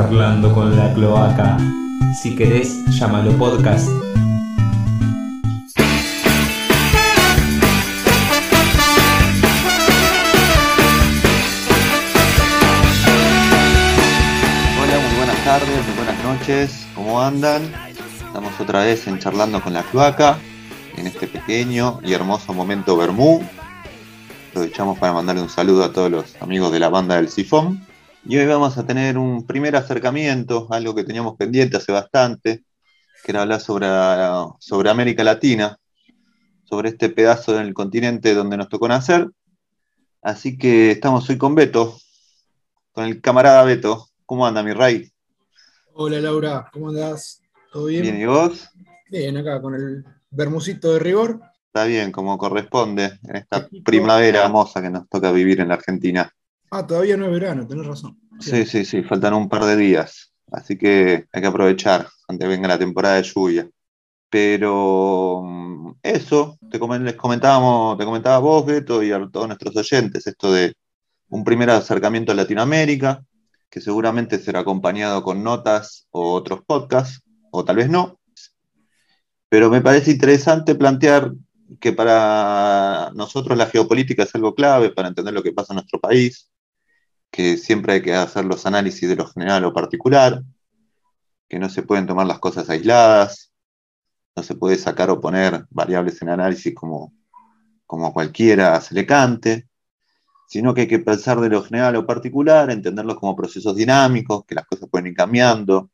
charlando con la cloaca. Si querés, llámalo podcast. Hola, muy buenas tardes, muy buenas noches, ¿cómo andan? Estamos otra vez en Charlando con la Cloaca, en este pequeño y hermoso momento Bermú. Aprovechamos para mandarle un saludo a todos los amigos de la banda del Sifón. Y hoy vamos a tener un primer acercamiento, algo que teníamos pendiente hace bastante, que era hablar sobre, sobre América Latina, sobre este pedazo del continente donde nos tocó nacer. Así que estamos hoy con Beto, con el camarada Beto. ¿Cómo anda mi rey? Hola Laura, ¿cómo andás? ¿Todo bien? Bien, ¿y vos? Bien, acá con el bermucito de rigor. Está bien, como corresponde en esta primavera hermosa que nos toca vivir en la Argentina. Ah, todavía no es verano, tenés razón. Sí, sí, sí, faltan un par de días. Así que hay que aprovechar antes venga la temporada de lluvia. Pero mm, eso, te les comentábamos, te comentaba vos, Beto, y a todos nuestros oyentes, esto de un primer acercamiento a Latinoamérica, que seguramente será acompañado con notas o otros podcasts, o tal vez no. Pero me parece interesante plantear que para nosotros la geopolítica es algo clave para entender lo que pasa en nuestro país, que siempre hay que hacer los análisis de lo general o particular, que no se pueden tomar las cosas aisladas, no se puede sacar o poner variables en análisis como, como cualquiera se le cante, sino que hay que pensar de lo general o particular, entenderlos como procesos dinámicos, que las cosas pueden ir cambiando,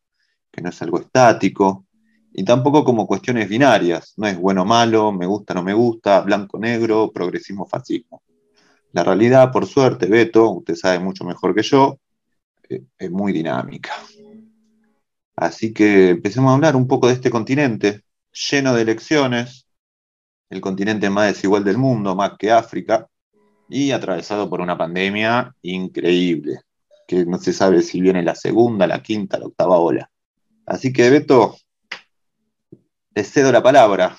que no es algo estático, y tampoco como cuestiones binarias, no es bueno o malo, me gusta o no me gusta, blanco negro, progresismo fascismo. La realidad, por suerte, Beto, usted sabe mucho mejor que yo, eh, es muy dinámica. Así que empecemos a hablar un poco de este continente lleno de elecciones, el continente más desigual del mundo, más que África, y atravesado por una pandemia increíble, que no se sabe si viene la segunda, la quinta, la octava ola. Así que, Beto, te cedo la palabra.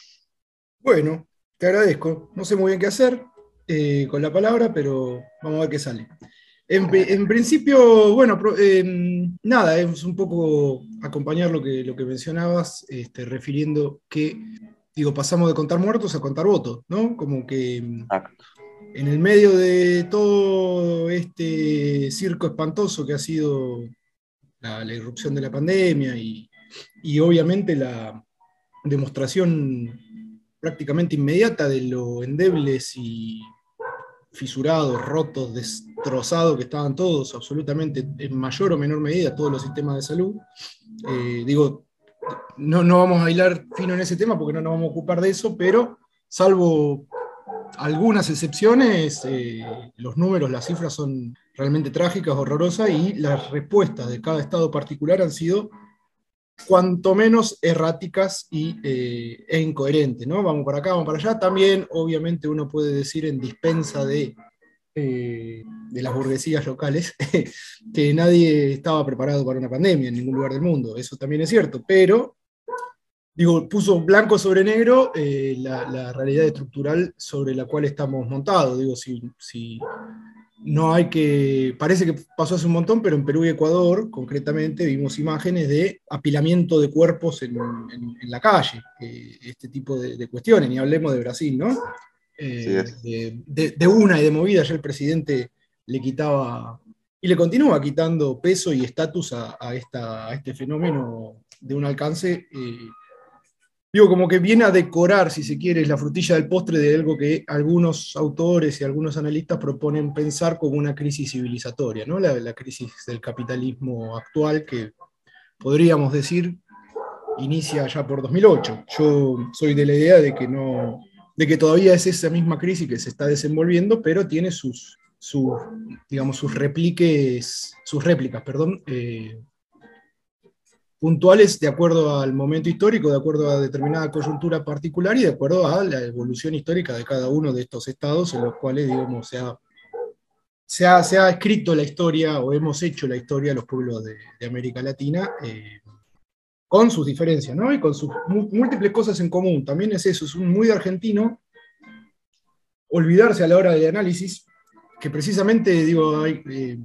Bueno, te agradezco. No sé muy bien qué hacer eh, con la palabra, pero vamos a ver qué sale. En, principio, bueno, em, nada, es un poco acompañar lo que, lo que mencionabas, este, refiriendo que, digo, pasamos de contar muertos a contar votos, ¿no? Como que em, en el medio de todo este circo espantoso que ha sido la, irrupción de la pandemia y, y obviamente la demostración prácticamente inmediata de lo endebles y fisurados, rotos, destrozados que estaban todos, absolutamente en mayor o menor medida, todos los sistemas de salud. Eh, digo, no, no vamos a bailar fino en ese tema porque no nos vamos a ocupar de eso, pero salvo algunas excepciones, eh, los números, las cifras son realmente trágicas, horrorosas, y las respuestas de cada estado particular han sido cuanto menos erráticas y, eh, e incoherentes, ¿no? Vamos para acá, vamos para allá. También, obviamente, uno puede decir en dispensa de, eh, de las burguesías locales que nadie estaba preparado para una pandemia en ningún lugar del mundo. Eso también es cierto, pero, digo, puso blanco sobre negro eh, la, realidad estructural sobre la cual estamos montados. Digo, si, si no hay que, parece que pasó hace un montón, pero en Perú y Ecuador, concretamente, vimos imágenes de apilamiento de cuerpos en, la calle, eh, este tipo de, cuestiones, ni hablemos de Brasil, ¿no? Eh, de, una y de movida ya el presidente le quitaba, y le continúa quitando peso y estatus a, a, este fenómeno de un alcance eh, digo, como que viene a decorar, si se quiere, la frutilla del postre de algo que algunos autores y algunos analistas proponen pensar como una crisis civilizatoria, ¿no? La, crisis del capitalismo actual que podríamos decir inicia ya por 2008. Yo soy de la idea de que no, de que todavía es esa misma crisis que se está desenvolviendo, pero tiene sus, sus digamos, sus repliques, sus réplicas, perdón, eh, puntuales de acuerdo al momento histórico, de acuerdo a determinada coyuntura particular y de acuerdo a la evolución histórica de cada uno de estos estados en los cuales, digamos, se ha, se ha, escrito la historia o hemos hecho la historia de los pueblos de, América Latina. Eh, con sus diferencias, ¿no? Y con sus múltiples cosas en común. También es eso, es muy argentino olvidarse a la hora del análisis, que precisamente, digo, eh,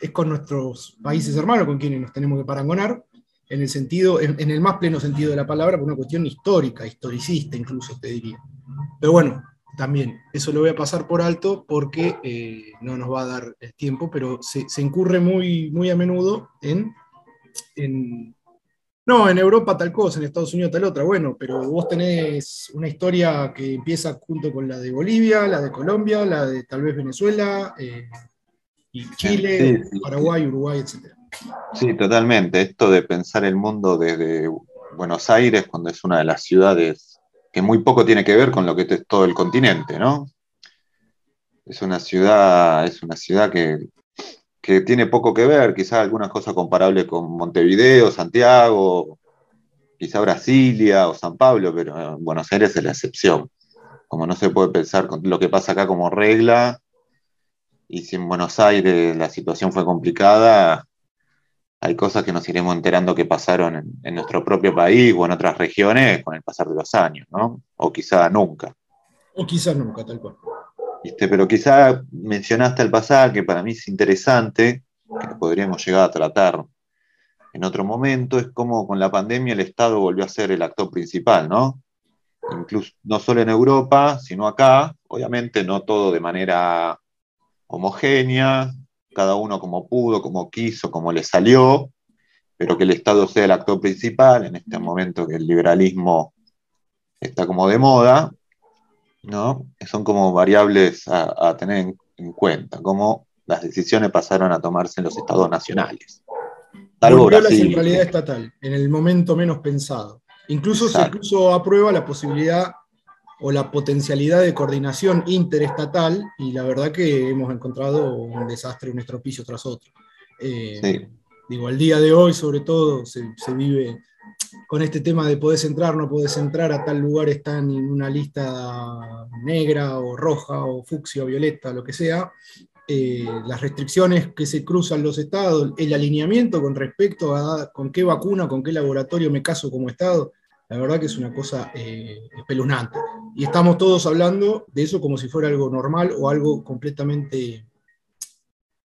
es con nuestros países hermanos con quienes nos tenemos que parangonar, en el sentido, en, el más pleno sentido de la palabra, por una cuestión histórica, historicista incluso te diría. Pero bueno, también, eso lo voy a pasar por alto porque eh, no nos va a dar el tiempo, pero se, incurre muy, muy a menudo en, en, no, en Europa tal cosa, en Estados Unidos tal otra, bueno, pero vos tenés una historia que empieza junto con la de Bolivia, la de Colombia, la de tal vez Venezuela, eh, y Chile, Paraguay, Uruguay, etc. Sí, totalmente. Esto de pensar el mundo desde Buenos Aires, cuando es una de las ciudades que muy poco tiene que ver con lo que es todo el continente, ¿no? Es una ciudad, es una ciudad que, tiene poco que ver, quizás algunas cosas comparables con Montevideo, Santiago, quizá Brasilia o San Pablo, pero Buenos Aires es la excepción. Como no se puede pensar lo que pasa acá como regla, y si en Buenos Aires la situación fue complicada, hay cosas que nos iremos enterando que pasaron en, nuestro propio país o en otras regiones con el pasar de los años, ¿no? O quizá nunca. O quizá nunca, tal cual. Pero quizá mencionaste el pasar, que para mí es interesante, que podríamos llegar a tratar en otro momento, es como con la pandemia el Estado volvió a ser el actor principal, ¿no? Incluso no solo en Europa, sino acá, obviamente no todo de manera homogénea, cada uno como pudo, como quiso, como le salió, pero que el Estado sea el actor principal en este momento que el liberalismo está como de moda, ¿no? Son como variables a, tener en, cuenta, como las decisiones pasaron a tomarse en los estados nacionales. Tal la centralidad estatal, en el momento menos pensado. Incluso se puso a prueba la posibilidad o la potencialidad de coordinación interestatal y la verdad que hemos encontrado un desastre, un estropicio tras otro. Eh, digo, al día de hoy sobre todo se, vive con este tema de podés entrar, no podés entrar, a tal lugar están en una lista negra o roja o fucsia o violeta, lo que sea, eh, las restricciones que se cruzan los estados, el alineamiento con respecto a con qué vacuna, con qué laboratorio me caso como estado, la verdad que es una cosa eh, espeluznante. Y estamos todos hablando de eso como si fuera algo normal o algo completamente,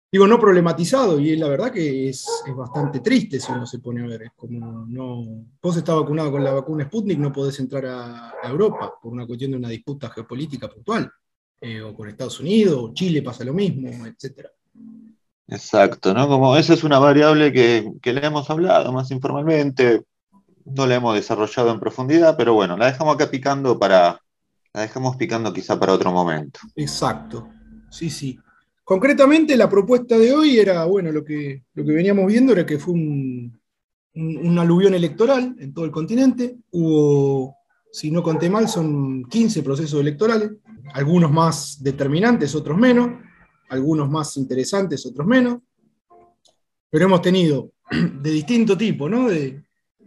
digo, no problematizado. Y la verdad que es, bastante triste si uno se pone a ver. Es como, no, vos estás vacunado con la vacuna Sputnik, no podés entrar a, Europa por una cuestión de una disputa geopolítica puntual. Eh, o con Estados Unidos, o Chile pasa lo mismo, etc. Exacto, ¿no? Como esa es una variable que, que le hemos hablado más informalmente, no la hemos desarrollado en profundidad, pero bueno, la dejamos acá picando para. La dejamos picando quizá para otro momento. Exacto. Sí, sí. Concretamente, la propuesta de hoy era, bueno, lo que, lo que veníamos viendo era que fue un, un, aluvión electoral en todo el continente. Hubo, si no conté mal, son 15 procesos electorales, algunos más determinantes, otros menos, algunos más interesantes, otros menos. Pero hemos tenido de distinto tipo, ¿no?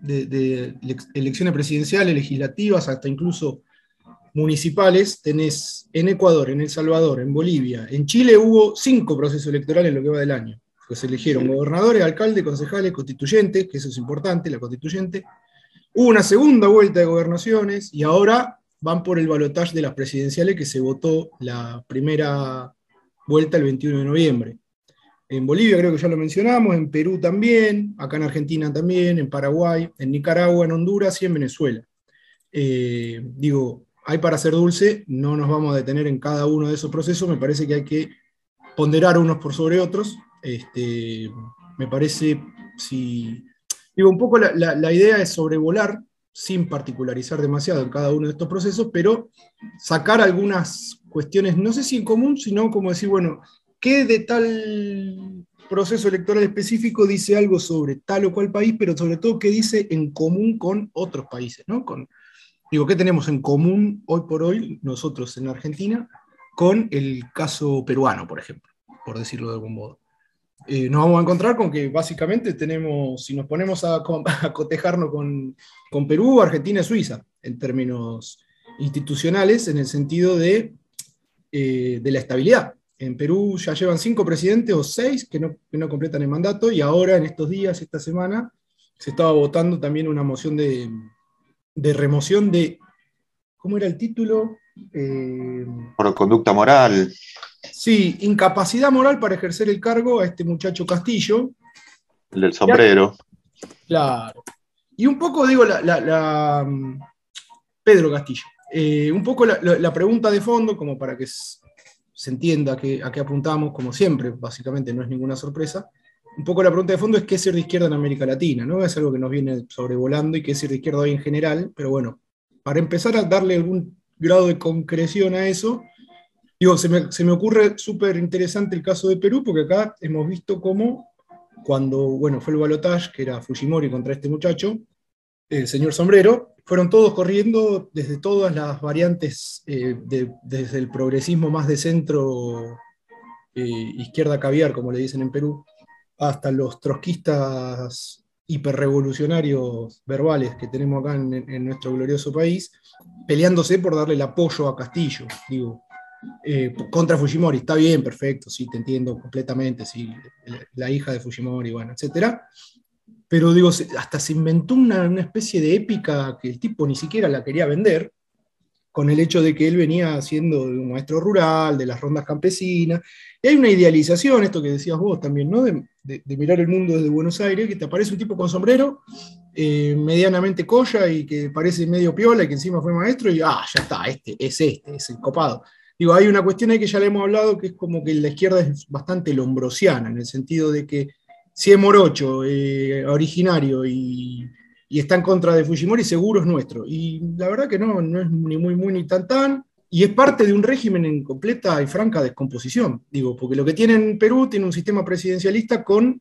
De, elecciones presidenciales, legislativas, hasta incluso municipales, tenés en Ecuador, en El Salvador, en Bolivia, en Chile hubo cinco procesos electorales en lo que va del año. Pues se eligieron gobernadores, alcaldes, concejales, constituyentes, que eso es importante, la constituyente. Hubo una segunda vuelta de gobernaciones y ahora van por el balotaje de las presidenciales que se votó la primera vuelta el 21 de noviembre. En Bolivia creo que ya lo mencionamos, en Perú también, acá en Argentina también, en Paraguay, en Nicaragua, en Honduras y en Venezuela. Eh, digo, hay para ser dulce, no nos vamos a detener en cada uno de esos procesos, me parece que hay que ponderar unos por sobre otros. Este, me parece, si, digo, un poco la, la idea es sobrevolar sin particularizar demasiado en cada uno de estos procesos, pero sacar algunas cuestiones, no sé si en común, sino como decir, bueno, ¿qué de tal proceso electoral específico dice algo sobre tal o cual país, pero sobre todo qué dice en común con otros países, ¿no? Con, digo, ¿qué tenemos en común hoy por hoy nosotros en Argentina con el caso peruano, por ejemplo, por decirlo de algún modo? Eh, nos vamos a encontrar con que básicamente tenemos, si nos ponemos a, cotejarnos con, Perú, Argentina y Suiza, en términos institucionales, en el sentido de, eh, de la estabilidad. En Perú ya llevan cinco presidentes o seis que no, completan el mandato y ahora en estos días, esta semana, se estaba votando también una moción de, remoción de, ¿cómo era el título? Eh, por conducta moral. Sí, incapacidad moral para ejercer el cargo a este muchacho Castillo. El del sombrero. Claro. Y un poco, digo, la, la- la, mm, Pedro Castillo. Eh, un poco la, pregunta de fondo, como para que se entienda a qué, a qué apuntamos, como siempre, básicamente no es ninguna sorpresa. Un poco la pregunta de fondo es qué es ser de izquierda en América Latina, ¿no? Es algo que nos viene sobrevolando y qué es ser de izquierda hoy en general, pero bueno, para empezar a darle algún grado de concreción a eso, digo, se me, se me ocurre súper interesante el caso de Perú, porque acá hemos visto cómo cuando, bueno, fue el balotaje, que era Fujimori contra este muchacho, el señor Sombrero, fueron todos corriendo desde todas las variantes, eh, de- desde el progresismo más de centro, eh, izquierda caviar, como le dicen en Perú, hasta los trotskistas hiperrevolucionarios verbales que tenemos acá en, en nuestro glorioso país, peleándose por darle el apoyo a Castillo, digo, eh, contra Fujimori. Está bien, perfecto, sí, te entiendo completamente, sí, la, la hija de Fujimori, bueno, etcétera. Pero digo, hasta se inventó una, una especie de épica que el tipo ni siquiera la quería vender, con el hecho de que él venía siendo un maestro rural, de las rondas campesinas, y hay una idealización, esto que decías vos también, ¿no? De mirar el mundo desde Buenos Aires, que te aparece un tipo con sombrero, eh, medianamente colla y que parece medio piola y que encima fue maestro, y ah, ya está, este es este, es el copado. Digo, hay una cuestión ahí que ya le hemos hablado, que es como que la izquierda es bastante lombrosiana, en el sentido de que si es morocho, eh, originario y, está en contra de Fujimori, seguro es nuestro. Y la verdad que no, no es ni muy, muy ni tan tan. Y es parte de un régimen en completa y franca descomposición. Digo, porque lo que tiene en Perú tiene un sistema presidencialista con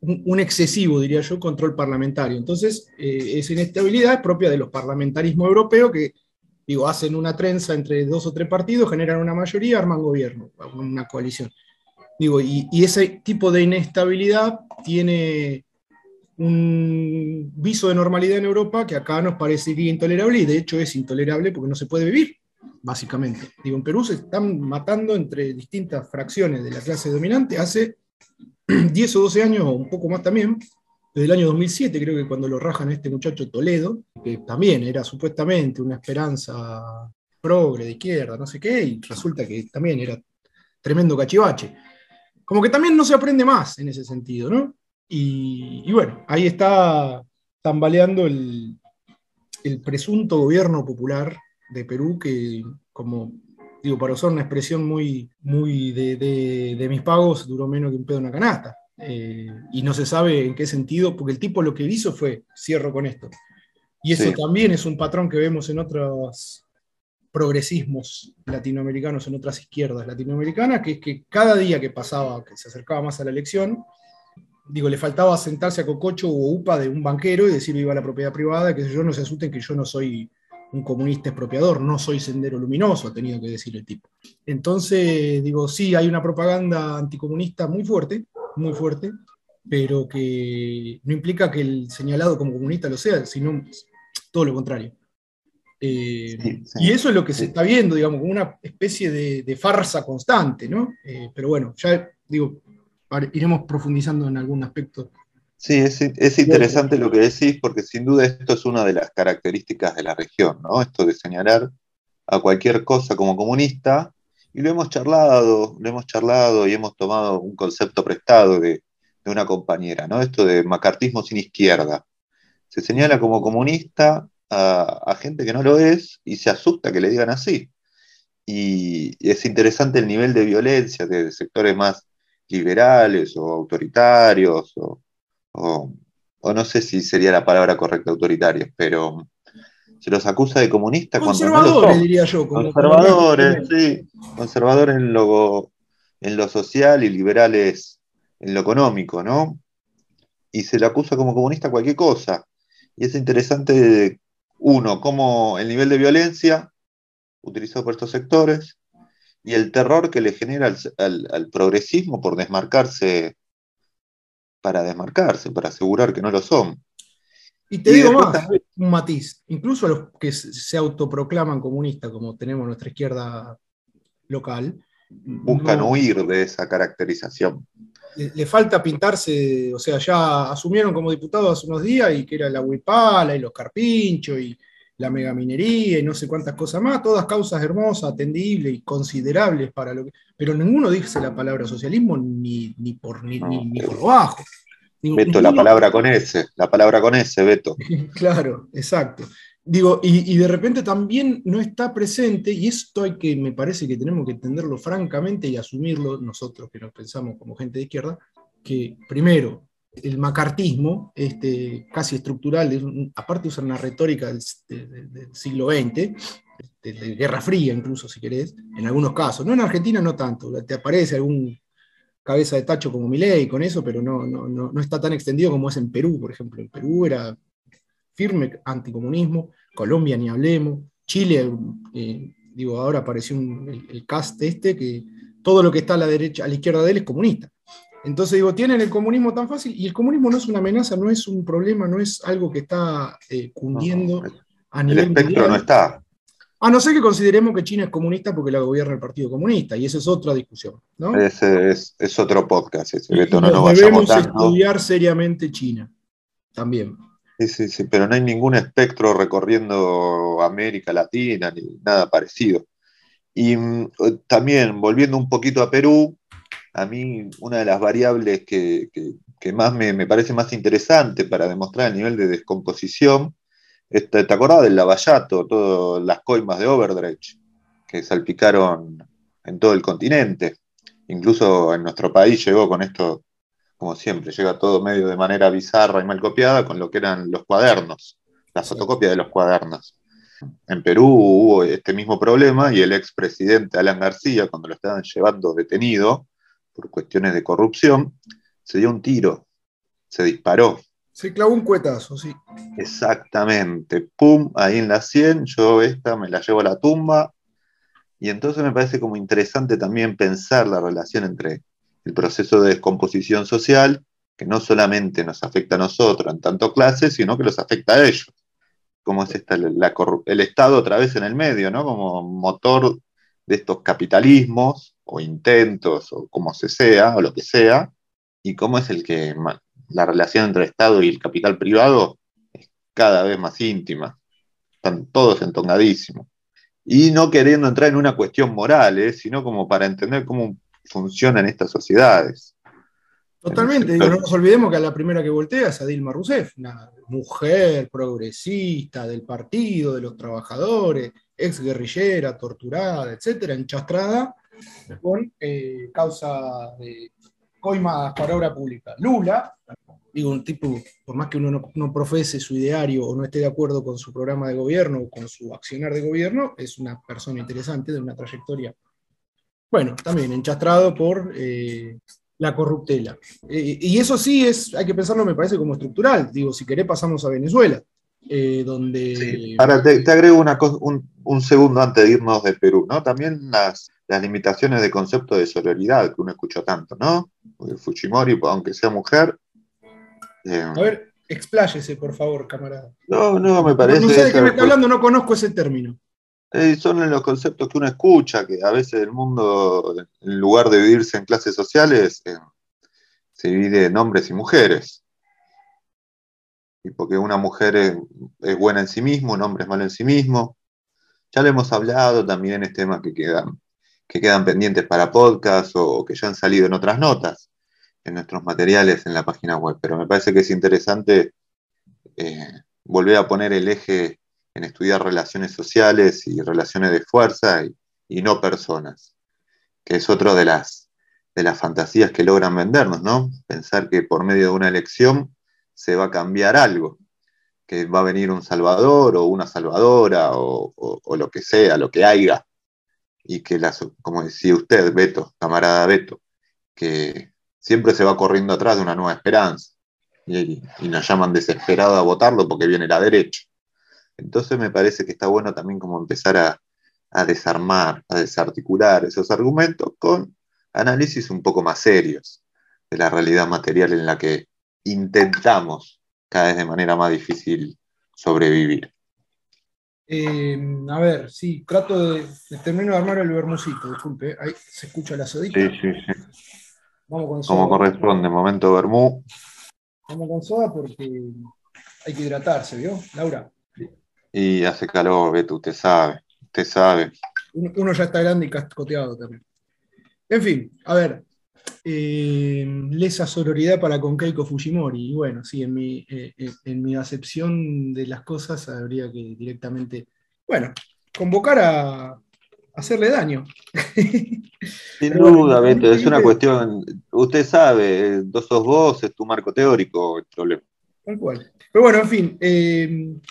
un, excesivo, diría yo, control parlamentario. Entonces, eh, esa inestabilidad es propia de los parlamentarismos europeos que, digo, hacen una trenza entre dos o tres partidos, generan una mayoría, arman gobierno, una coalición. Digo, y, ese tipo de inestabilidad tiene un viso de normalidad en Europa que acá nos parecería intolerable y de hecho es intolerable porque no se puede vivir, básicamente. Digo, en Perú se están matando entre distintas fracciones de la clase dominante hace 10 o 12 años, o un poco más también, desde el año 2007 creo que cuando lo rajan a este muchacho Toledo, que también era supuestamente una esperanza progre de izquierda, no sé qué, y resulta que también era tremendo cachivache. Como que también no se aprende más en ese sentido, ¿no? Y, y bueno, ahí está tambaleando el, el presunto gobierno popular de Perú, que como digo, para usar una expresión muy, muy de, de- de mis pagos, duró menos que un pedo en una canasta. Eh, y no se sabe en qué sentido, porque el tipo lo que hizo fue, cierro con esto. Y eso Sí. también es un patrón que vemos en otros progresismos latinoamericanos, en otras izquierdas latinoamericanas, que es que cada día que pasaba, que se acercaba más a la elección, digo, le faltaba sentarse a cococho o upa de un banquero y decir viva la propiedad privada, que yo no se asusten que yo no soy un comunista expropiador, no soy sendero luminoso, ha tenido que decir el tipo. Entonces, digo, sí, hay una propaganda anticomunista muy fuerte, muy fuerte, pero que no implica que el señalado como comunista lo sea, sino todo lo contrario. Eh, Sí, sí. y eso es lo que se está viendo, digamos, como una especie de, de farsa constante, ¿no? Eh, pero bueno, ya digo, iremos profundizando en algún aspecto. Sí, es, es interesante lo que decís, porque sin duda esto es una de las características de la región, ¿no? Esto de señalar a cualquier cosa como comunista, y lo hemos charlado, lo hemos charlado y hemos tomado un concepto prestado de, de una compañera, ¿no? Esto de macartismo sin izquierda. Se señala como comunista a, a gente que no lo es y se asusta que le digan así. Y, y es interesante el nivel de violencia de sectores más liberales o autoritarios o, o, o no sé si sería la palabra correcta autoritarios, pero se los acusa de comunistas cuando no lo Conservadores, diría yo. como- Conservadores, sí, conservadores en lo, en lo social y liberales en lo económico, ¿no? Y se le acusa como comunista cualquier cosa. Y es interesante, uno, cómo el nivel de violencia utilizado por estos sectores y el terror que le genera al, al- al progresismo por desmarcarse, para desmarcarse, para asegurar que no lo son. Y te Y digo más, también- un matiz, incluso a los que se se autoproclaman comunistas, como tenemos nuestra izquierda local, Buscan no- huir de esa caracterización. Le, le falta pintarse, o sea, ya asumieron como diputados hace unos días y que era la huipala y los carpinchos y, la megaminería y no sé cuántas cosas más, todas causas hermosas, atendibles y considerables para lo que. Pero ninguno dice la palabra socialismo ni, ni por, ni, ni, ni por bajo. Beto, la palabra con S, la palabra con S, Beto. claro, exacto. Digo, y, de repente también no está presente, y esto hay que, me parece que tenemos que entenderlo francamente y asumirlo nosotros que nos pensamos como gente de izquierda, que primero, el macartismo, este, casi estructural, aparte usa una retórica del, siglo XX, de, de, Guerra Fría incluso, si querés, en algunos casos, no en Argentina no tanto, te aparece algún cabeza de tacho como Milei con eso, pero no, no, no, no está tan extendido como es en Perú, por ejemplo. En Perú era firme anticomunismo, Colombia ni hablemos, Chile, eh, digo, ahora apareció un, el, el, cast este que todo lo que está a la derecha, a la izquierda de él es comunista. Entonces digo, tienen el comunismo tan fácil y el comunismo no es una amenaza, no es un problema, no es algo que está eh, cundiendo No, a El nivel espectro mundial. no está. A no ser que consideremos que China es comunista porque la gobierna el Partido Comunista, y esa es otra discusión. ¿no? Ese es, es otro podcast, ese Y- no nos debemos estudiar seriamente China. También. Sí, sí, pero no hay ningún espectro recorriendo América Latina ni nada parecido. Y mm, también, volviendo un poquito a Perú, a mí una de las variables que, más me, parece más interesante para demostrar el nivel de descomposición, es- ¿te te acordás del Lavallato, todas las coimas de Overdrecht que salpicaron en todo el continente? Incluso en nuestro país llegó con esto como siempre, llega todo medio de manera bizarra y mal copiada con lo que eran los cuadernos, la fotocopia de los cuadernos. En Perú hubo este mismo problema y el expresidente Alan García, cuando lo estaban llevando detenido por cuestiones de corrupción, se dio un tiro, se disparó. Se clavó un cuetazo, sí. Exactamente, pum, ahí en la 100, yo esta me la llevo a la tumba. Y entonces me parece como interesante también pensar la relación entre el proceso de descomposición social, que no solamente nos afecta a nosotros en tanto clase, sino que los afecta a ellos. Como es esta, la el Estado otra vez en el medio, ¿no? Como motor de estos capitalismos o intentos o como se sea, o lo que sea, y cómo es el que la relación entre el Estado y el capital privado es cada vez más íntima. Están todos entongadísimos. Y no queriendo entrar en una cuestión moral, ¿eh? sino como para entender cómo funcionan estas sociedades. Totalmente. Digo, no nos olvidemos que a la primera que voltea es a Dilma Rousseff, una mujer progresista del partido, de los trabajadores, ex guerrillera, torturada, etcétera, enchastrada con eh, causa de coimas para obra pública. Lula, digo, un tipo, por más que uno no, no profese su ideario o no esté de acuerdo con su programa de gobierno o con su accionar de gobierno, es una persona interesante de una trayectoria, bueno, también enchastrado por eh, la corruptela. Eh, y eso sí es, hay que pensarlo, me parece, como estructural. Digo, si querés pasamos a Venezuela, eh, donde... Sí. Ahora te, te agrego una cosa- un, un segundo antes de irnos de Perú, ¿no? También las, las limitaciones de concepto de sororidad que uno escucha tanto, ¿no? Porque Fujimori, aunque sea mujer. A ver, expláyese, por favor, camarada. no, no, me parece. no sé de qué me está hablando, no conozco ese término. Eh, son los conceptos que uno escucha, que a veces el mundo, en lugar de dividirse en clases sociales, eh, se divide en hombres y mujeres. Y porque una mujer es, es buena en sí mismo, un hombre es malo en sí mismo. Ya lo hemos hablado también en temas que quedan, que quedan pendientes para podcast o, o que ya han salido en otras notas, en nuestros materiales en la página web. Pero me parece que es interesante eh, volver a poner el eje en estudiar relaciones sociales y relaciones de fuerza y, no personas, que es otro de las, de las fantasías que logran vendernos, ¿no? Pensar que por medio de una elección se va a cambiar algo, que va a venir un salvador o una salvadora o, o- o lo que sea, lo que haya, y que, las, como decía usted, Beto, camarada Beto, que siempre se va corriendo atrás de una nueva esperanza y, y nos llaman desesperados a votarlo porque viene la derecha. Entonces me parece que está bueno también como empezar a, a desarmar, a desarticular esos argumentos con análisis un poco más serios de la realidad material en la que intentamos cada vez de manera más difícil sobrevivir. Eh, a ver, sí, trato de, de termino de armar el bermucito, disculpe, ahí se escucha la sodita. Sí, sí, sí. Vamos con Como soda. corresponde, momento Bermú. Vamos con soda porque hay que hidratarse, ¿vio? Laura. Y hace calor, Beto, usted sabe, usted sabe. Uno ya está grande y cascoteado también. En fin, a ver, eh, lesa sororidad para con Keiko Fujimori. Y bueno, sí, en mi, eh, eh, en mi acepción de las cosas habría que directamente, bueno, convocar a hacerle daño. Sin duda, Beto, es una cuestión, usted sabe, dos sos vos, es tu marco teórico el problema. Tal cual. Pero bueno, en fin,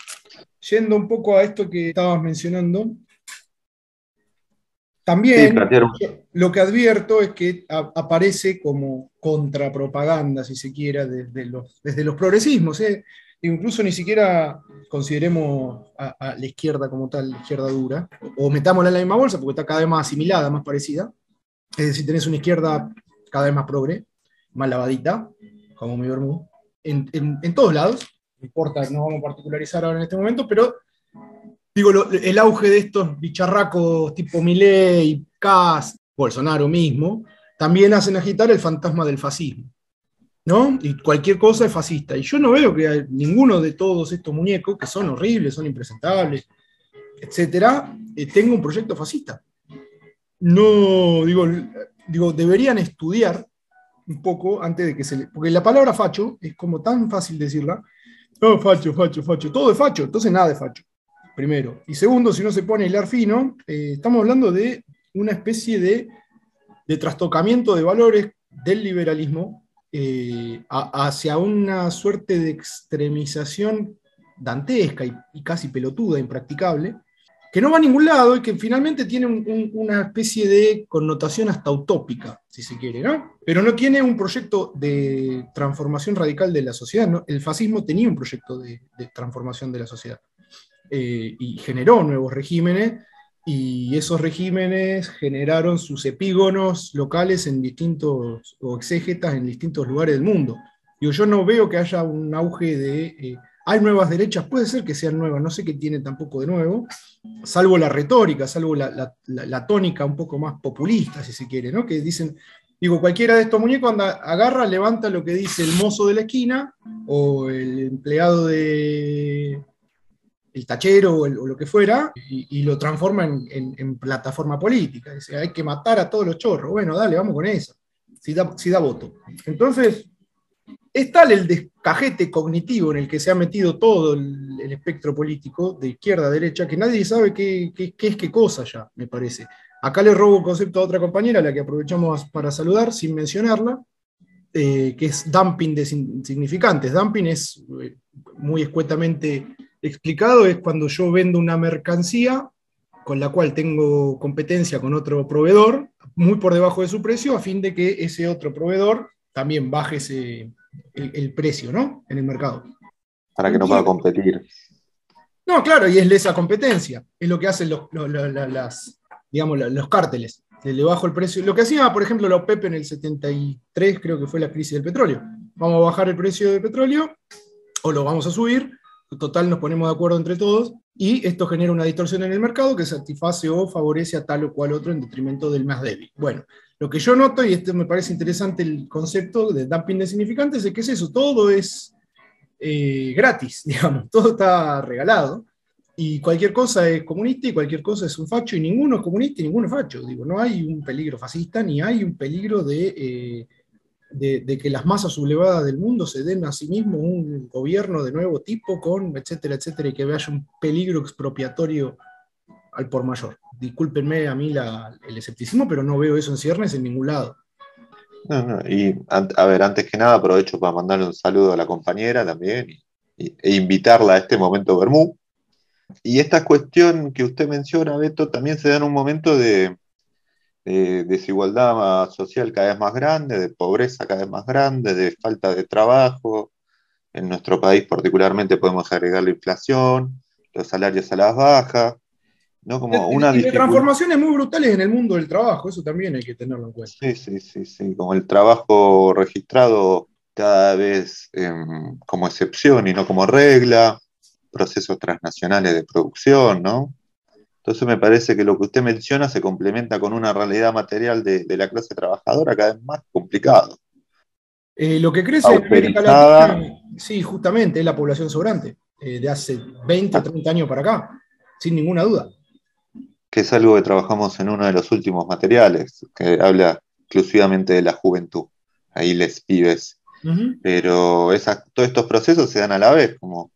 yendo un poco a esto que estabas mencionando, también lo que advierto es que aparece como contrapropaganda, si se quiera, desde los, desde los progresismos. ¿eh? Incluso ni siquiera consideremos a, la izquierda como tal, la izquierda dura, o metámosla en la misma bolsa porque está cada vez más asimilada, más parecida. Es decir, tenés una izquierda cada vez más progre, más lavadita, como mi Bermú, en, en todos lados. No importa, no vamos a particularizar ahora en este momento, pero digo, el auge de estos bicharracos tipo Milei, Kass, Bolsonaro mismo, también hacen agitar el fantasma del fascismo. ¿No? Y cualquier cosa es fascista. Y yo no veo que ninguno de todos estos muñecos, que son horribles, son impresentables, etcétera, eh, tenga un proyecto fascista. No, digo, digo, deberían estudiar un poco antes de que se le. Porque la palabra facho es como tan fácil decirla. No, facho, facho, facho. Todo es facho, entonces nada de facho primero. Y segundo, si no se pone hilar fino, eh, estamos hablando de una especie de, trastocamiento de valores del liberalismo eh, hacia una suerte de extremización dantesca y, casi pelotuda, impracticable, que no va a ningún lado y que finalmente tiene una especie de connotación hasta utópica, si se quiere, ¿no? Pero no tiene un proyecto de transformación radical de la sociedad. El fascismo tenía un proyecto de transformación de la sociedad. Eh, y generó nuevos regímenes y esos regímenes generaron sus epígonos locales en distintos, o exégetas en distintos lugares del mundo. yo no veo que haya un auge de... Eh, hay nuevas derechas, puede ser que sean nuevas, no sé qué tienen tampoco de nuevo, salvo la retórica, salvo la, la, tónica un poco más populista, si se quiere, ¿no? Que dicen, digo, cualquiera de estos muñecos anda, agarra, levanta lo que dice el mozo de la esquina o el empleado de, el tachero o, lo que fuera, y, lo transforma en, plataforma política. Dice, hay que matar a todos los chorros. Bueno, dale, vamos con eso. Si da, si da voto. Entonces, es tal el descajete cognitivo en el que se ha metido todo el, espectro político, de izquierda a derecha, que nadie sabe qué, es qué cosa ya, me parece. Acá le robo un concepto a otra compañera, a la que aprovechamos para saludar, sin mencionarla, eh, que es dumping de significantes. Dumping es eh, muy escuetamente explicado es cuando yo vendo una mercancía con la cual tengo competencia con otro proveedor, muy por debajo de su precio, a fin de que ese otro proveedor también baje ese, el, precio ¿no? en el mercado. Para que no pueda competir. No, claro, y es esa competencia. Es lo que hacen los, las, digamos, los cárteles. Le bajo el precio. Lo que hacía, por ejemplo, la OPEP en el 73, creo que fue la crisis del petróleo. Vamos a bajar el precio del petróleo o lo vamos a subir total nos ponemos de acuerdo entre todos y esto genera una distorsión en el mercado que satisface o favorece a tal o cual otro en detrimento del más débil. Bueno, lo que yo noto, y esto me parece interesante el concepto de dumping de significantes, es que es eso, todo es eh, gratis, digamos, todo está regalado. Y cualquier cosa es comunista y cualquier cosa es un facho, y ninguno es comunista y ninguno es facho. Digo, no hay un peligro fascista ni hay un peligro de eh, de, que las masas sublevadas del mundo se den a sí mismo un gobierno de nuevo tipo, con etcétera, etcétera, y que haya un peligro expropiatorio al por mayor. Discúlpenme a mí el escepticismo, pero no veo eso en ciernes en ningún lado. y a ver, antes que nada aprovecho para mandarle un saludo a la compañera también e invitarla a este momento Bermú. Y esta cuestión que usted menciona, Beto, también se da en un momento de, de desigualdad social cada vez más grande, de pobreza cada vez más grande, de falta de trabajo. En nuestro país particularmente podemos agregar la inflación, los salarios a las bajas, ¿no? Como una y, transformaciones muy brutales en el mundo del trabajo, eso también hay que tenerlo en cuenta. Sí, sí, sí, sí, como el trabajo registrado cada vez em, como excepción y no como regla, procesos transnacionales de producción, ¿no? Entonces me parece que lo que usted menciona se complementa con una realidad material de, la clase trabajadora cada vez más complicado. Eh, lo que crece en América Latina, sí, justamente, es la población sobrante. eh, de hace 20 o 30 años para acá, sin ninguna duda. Que es algo que trabajamos en uno de los últimos materiales, que habla exclusivamente de la juventud, ahí les pibes. Pero todos estos procesos se dan a la vez, como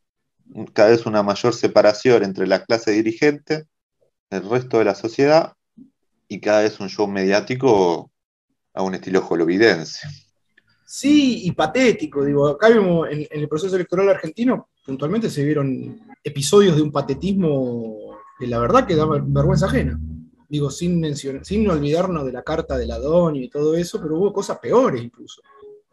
cada vez una mayor separación entre la clase dirigente, el resto de la sociedad, y cada vez un show mediático a un estilo holovidense. Sí, y patético, digo, acá vemos en, el proceso electoral argentino, puntualmente se vieron episodios de un patetismo que la verdad que da vergüenza ajena. Digo, sin, mencionar, sin olvidarnos de la carta de la y todo eso, pero hubo cosas peores incluso.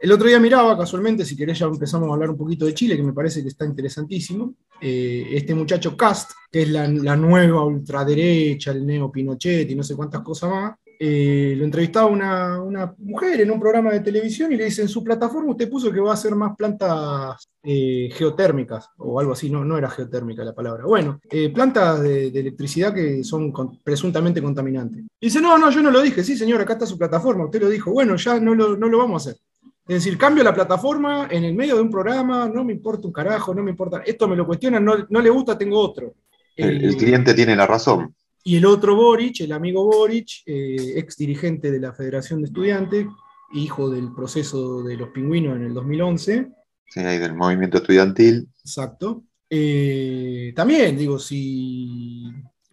El otro día miraba, casualmente, si querés ya empezamos a hablar un poquito de Chile, que me parece que está interesantísimo. Eh, este muchacho Cast, que es la, nueva ultraderecha, el neo Pinochet y no sé cuántas cosas más, eh, lo entrevistaba una, mujer en un programa de televisión y le dice, en su plataforma usted puso que va a hacer más plantas eh, geotérmicas, o algo así, no, no era geotérmica la palabra. Bueno, plantas de, electricidad que son presuntamente contaminantes. dice, no, no, yo no lo dije, sí señor, acá está su plataforma, usted lo dijo, bueno, ya no lo, no lo vamos a hacer. Es decir, cambio la plataforma en el medio de un programa, no me importa un carajo, no me importa, esto me lo cuestionan, no, le gusta, tengo otro. El, eh, cliente tiene la razón. Y el otro Boric, el amigo Boric, eh, ex dirigente de la Federación de Estudiantes, hijo del proceso de los pingüinos en el 2011. Sí, del movimiento estudiantil. Exacto. Eh, también, digo, si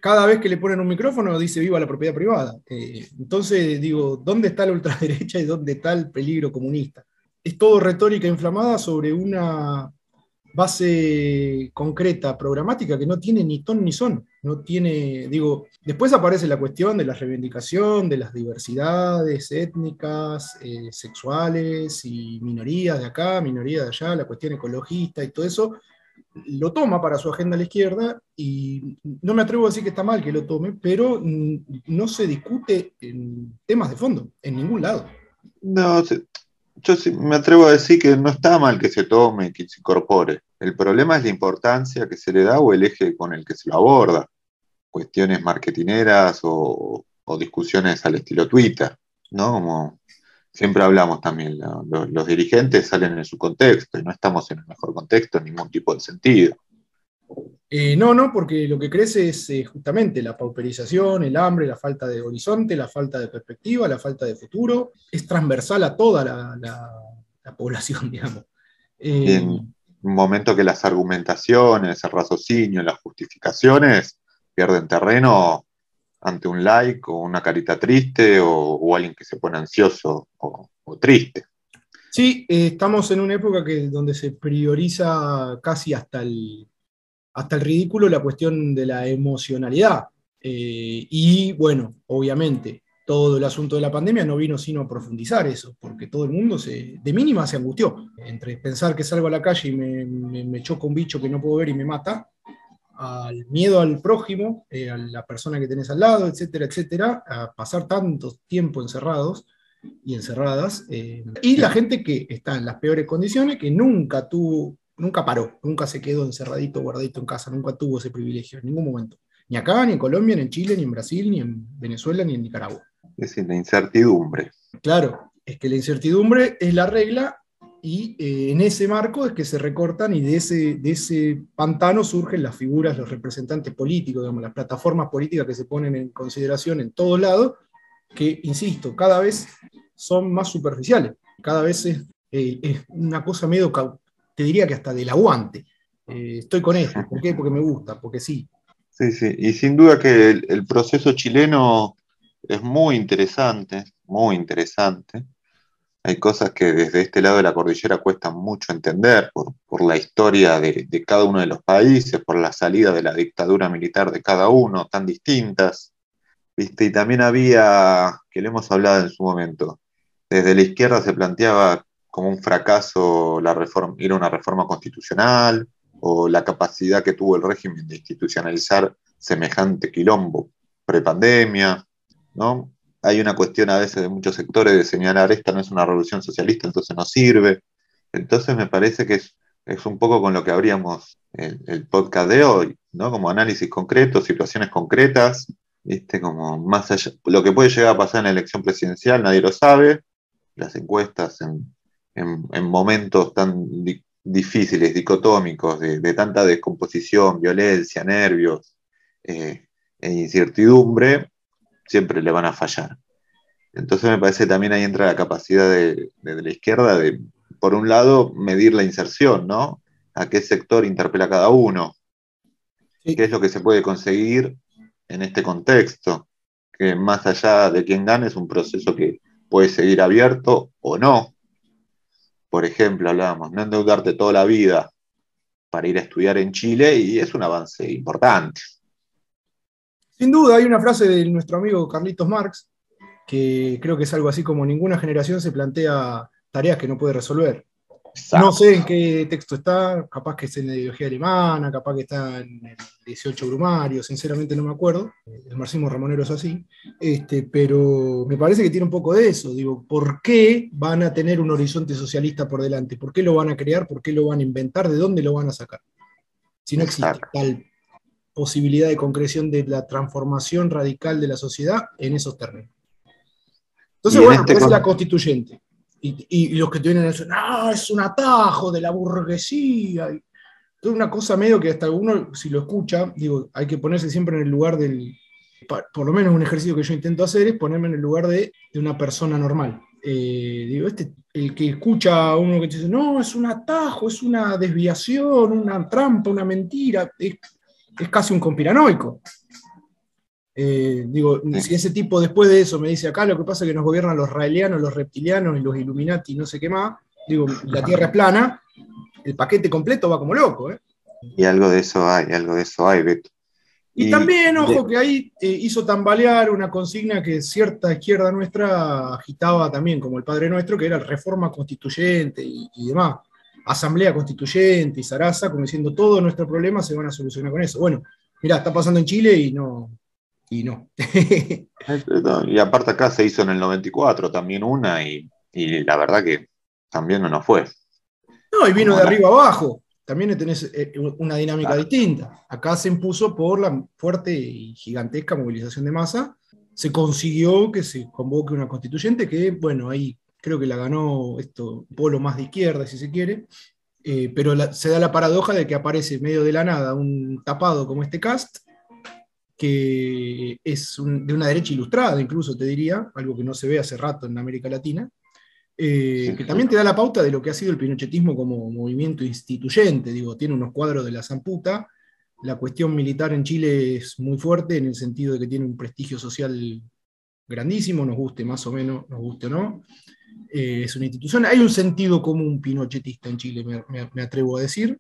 cada vez que le ponen un micrófono dice viva la propiedad privada. Eh, entonces digo, ¿dónde está la ultraderecha y dónde está el peligro comunista? Es todo retórica inflamada sobre una base concreta, programática, que no tiene ni ton ni son. No tiene, digo, después aparece la cuestión de la reivindicación de las diversidades étnicas, eh, sexuales y minorías de acá, minorías de allá, la cuestión ecologista y todo eso, lo toma para su agenda a la izquierda y no me atrevo a decir que está mal que lo tome, pero no se discute en temas de fondo, en ningún lado. No, yo me atrevo a decir que no está mal que se tome, que se incorpore. El problema es la importancia que se le da o el eje con el que se lo aborda. Cuestiones marketineras o, discusiones al estilo Twitter, ¿no? Como siempre hablamos también, los, dirigentes salen en su contexto y no estamos en el mejor contexto en ningún tipo de sentido. Eh, no, no, porque lo que crece es eh, justamente la pauperización, el hambre, la falta de horizonte, la falta de perspectiva, la falta de futuro. Es transversal a toda la, población, digamos. Eh, en un momento que las argumentaciones, el raciocinio, las justificaciones pierden terreno, ante un like o una carita triste o, alguien que se pone ansioso o, triste. Sí, estamos en una época que, donde se prioriza casi hasta el, hasta el ridículo la cuestión de la emocionalidad. Eh, y bueno, obviamente, todo el asunto de la pandemia no vino sino a profundizar eso, porque todo el mundo se, de mínima se angustió. Entre pensar que salgo a la calle y me, me, me choca un bicho que no puedo ver y me mata, al miedo al prójimo, eh, a la persona que tenés al lado, etcétera, etcétera, a pasar tanto tiempo encerrados y encerradas, eh, y la gente que está en las peores condiciones, que nunca tuvo, nunca paró, nunca se quedó encerradito, guardadito en casa, nunca tuvo ese privilegio en ningún momento. Ni acá, ni en Colombia, ni en Chile, ni en Brasil, ni en Venezuela, ni en Nicaragua. Es decir, la incertidumbre. Claro, es que la incertidumbre es la regla y eh, en ese marco es que se recortan y de ese, de ese pantano surgen las figuras, los representantes políticos, digamos, las plataformas políticas que se ponen en consideración en todo lado, que, insisto, cada vez son más superficiales, cada vez es, eh, una cosa medio, te diría que hasta del aguante. Eh, estoy con esto, ¿por qué? Porque me gusta, porque sí. Sí, sí, y sin duda que el proceso chileno es muy interesante, muy interesante hay cosas que desde este lado de la cordillera cuestan mucho entender por, la historia de, cada uno de los países, por la salida de la dictadura militar de cada uno, tan distintas. ¿viste? Y también había, que le hemos hablado en su momento, desde la izquierda se planteaba como un fracaso la reforma, ir a una reforma constitucional o la capacidad que tuvo el régimen de institucionalizar semejante quilombo prepandemia, ¿no? hay una cuestión a veces de muchos sectores de señalar esta no es una revolución socialista, entonces no sirve. Entonces me parece que es, un poco con lo que abríamos el, podcast de hoy, ¿no? Como análisis concreto, situaciones concretas, ¿viste? Como más allá, lo que puede llegar a pasar en la elección presidencial, nadie lo sabe. Las encuestas en, momentos tan difíciles, dicotómicos, de, tanta descomposición, violencia, nervios eh, e incertidumbre, siempre le van a fallar. Entonces me parece que también ahí entra la capacidad de, la izquierda de, por un lado, medir la inserción, ¿no? A qué sector interpela cada uno. ¿Qué es lo que se puede conseguir en este contexto? Que más allá de quién gane es un proceso que puede seguir abierto o no. Por ejemplo, hablábamos, no endeudarte toda la vida para ir a estudiar en Chile y es un avance importante. Sin duda, hay una frase de nuestro amigo Carlitos Marx que creo que es algo así como ninguna generación se plantea tareas que no puede resolver. No sé en qué texto está, capaz que es en la ideología alemana, capaz que está en el 18 Brumario, sinceramente no me acuerdo, el marxismo ramonero es así, este, pero me parece que tiene un poco de eso, digo, ¿por qué van a tener un horizonte socialista por delante? ¿Por qué lo van a crear? ¿Por qué lo van a inventar? ¿De dónde lo van a sacar? Si no existe tal posibilidad de concreción de la transformación radical de la sociedad en esos términos. Entonces, bueno, este es la constituyente. Y, los que a decir, no, es un atajo de la burguesía. Es una cosa medio que hasta uno, si lo escucha, digo, hay que ponerse siempre en el lugar del, por lo menos un ejercicio que yo intento hacer es ponerme en el lugar de, una persona normal. Eh, digo, este, el que escucha a uno que dice, no, es un atajo, es una desviación, una trampa, una mentira, es, es casi un conspiranoico. Eh, digo, si ese tipo después de eso me dice acá lo que pasa es que nos gobiernan los raelianos, los reptilianos y los Illuminati, no sé qué más, digo, la Tierra es plana, el paquete completo va como loco. ¿eh? Y algo de eso hay, algo de eso hay, Beto. Y, también, ojo, que ahí eh, hizo tambalear una consigna que cierta izquierda nuestra agitaba también, como el Padre Nuestro, que era reforma constituyente y, y demás. Asamblea constituyente y Sarasa, como diciendo, todos nuestros problemas se van a solucionar con eso. Bueno, mira, está pasando en Chile y no, y no. y aparte acá se hizo en el 94 también una y, la verdad que también no nos fue. No, y vino de arriba abajo. También tenés eh, una dinámica distinta. Acá se impuso por la fuerte y gigantesca movilización de masa. Se consiguió que se convoque una constituyente que, bueno, ahí creo que la ganó esto, polo más de izquierda, si se quiere, eh, pero se da la paradoja de que aparece en medio de la nada un tapado como este cast, que es de una derecha ilustrada, incluso te diría, algo que no se ve hace rato en América Latina, eh, que también te da la pauta de lo que ha sido el pinochetismo como movimiento instituyente, digo, tiene unos cuadros de la zamputa, la cuestión militar en Chile es muy fuerte en el sentido de que tiene un prestigio social grandísimo, nos guste más o menos, nos guste o no, eh, es una institución, hay un sentido común pinochetista en Chile, me atrevo a decir,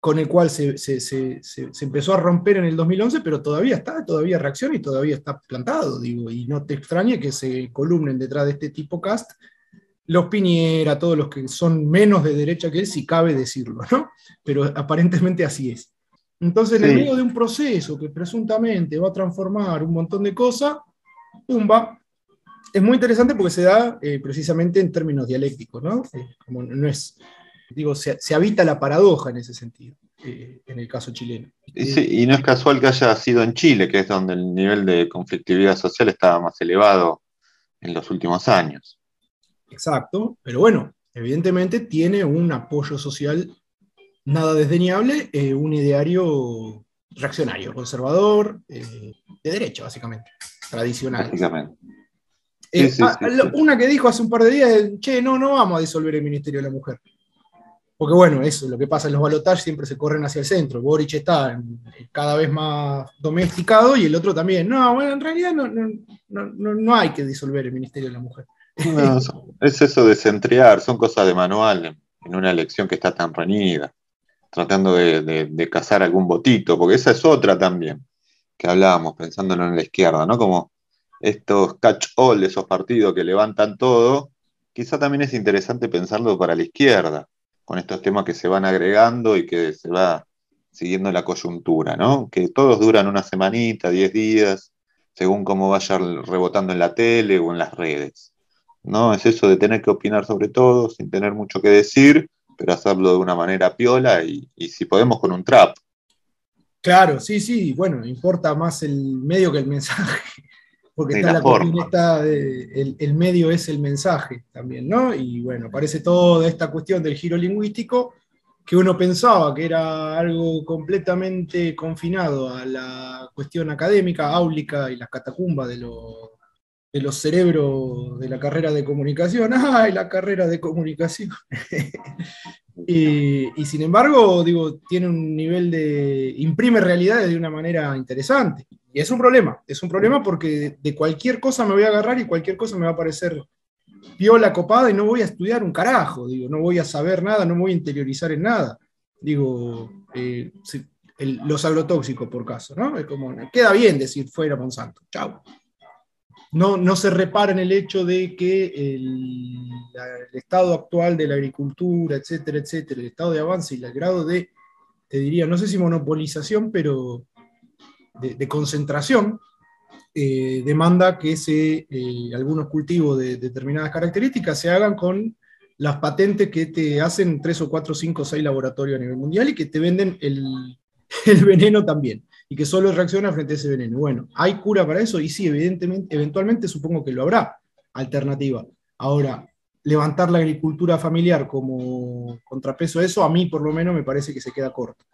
con el cual se, empezó a romper en el 2011, pero todavía está, todavía reacciona y todavía está plantado, digo, y no te extrañe que se columnen detrás de este tipo cast los Piñera, todos los que son menos de derecha que él, si cabe decirlo, ¿no? Pero aparentemente así es. Entonces, en el medio de un proceso que presuntamente va a transformar un montón de cosas, tumba. Es muy interesante porque se da eh, precisamente en términos dialécticos, ¿no? Eh, como no es digo, se, habita la paradoja en ese sentido, eh, en el caso chileno. Y, no es casual que haya sido en Chile, que es donde el nivel de conflictividad social estaba más elevado en los últimos años. Exacto, pero bueno, evidentemente tiene un apoyo social nada desdeñable, eh, un ideario reaccionario, conservador, eh, de derecha, básicamente, tradicional. Básicamente. Ah, una que dijo hace un par de días, che, no, no vamos a disolver el Ministerio de la Mujer. Porque bueno, eso, lo que pasa en los balotajes siempre se corren hacia el centro. Boric está cada vez más domesticado y el otro también. No, bueno, en realidad no, no, hay que disolver el Ministerio de la Mujer. es eso de centrear, son cosas de manual en una elección que está tan reñida, tratando de, cazar algún votito, porque esa es otra también, que hablábamos pensándolo en la izquierda, ¿no? Como estos catch-all, esos partidos que levantan todo, quizá también es interesante pensarlo para la izquierda con estos temas que se van agregando y que se va siguiendo la coyuntura, ¿no? Que todos duran una semanita, diez días, según cómo vaya rebotando en la tele o en las redes. ¿No? Es eso de tener que opinar sobre todo, sin tener mucho que decir, pero hacerlo de una manera piola y, si podemos con un trap. Claro, sí, sí, bueno, importa más el medio que el mensaje porque está la, el, medio es el mensaje también, ¿no? Y bueno, aparece toda esta cuestión del giro lingüístico que uno pensaba que era algo completamente confinado a la cuestión académica, áulica y las catacumbas de, de los cerebros de la carrera de comunicación. ¡Ay, la carrera de comunicación! y, sin embargo, digo, tiene un nivel de. imprime realidades de una manera interesante. Y es un problema, es un problema porque de cualquier cosa me voy a agarrar y cualquier cosa me va a parecer la copada y no voy a estudiar un carajo, digo, no voy a saber nada, no me voy a interiorizar en nada. Digo, eh, los agrotóxicos por caso, ¿no? Es como, queda bien decir fuera Monsanto, chao. No, no se repara en el hecho de que el, estado actual de la agricultura, etcétera, etcétera, el estado de avance y el grado de, te diría, no sé si monopolización, pero de concentración eh, demanda que eh, algunos cultivos de, determinadas características se hagan con las patentes que te hacen 3 o 4, 5 o 6 laboratorios a nivel mundial y que te venden el veneno también y que solo reacciona frente a ese veneno. Bueno, ¿hay cura para eso? Y sí, evidentemente, eventualmente supongo que lo habrá, alternativa. Ahora, levantar la agricultura familiar como contrapeso a eso, a mí por lo menos me parece que se queda corto.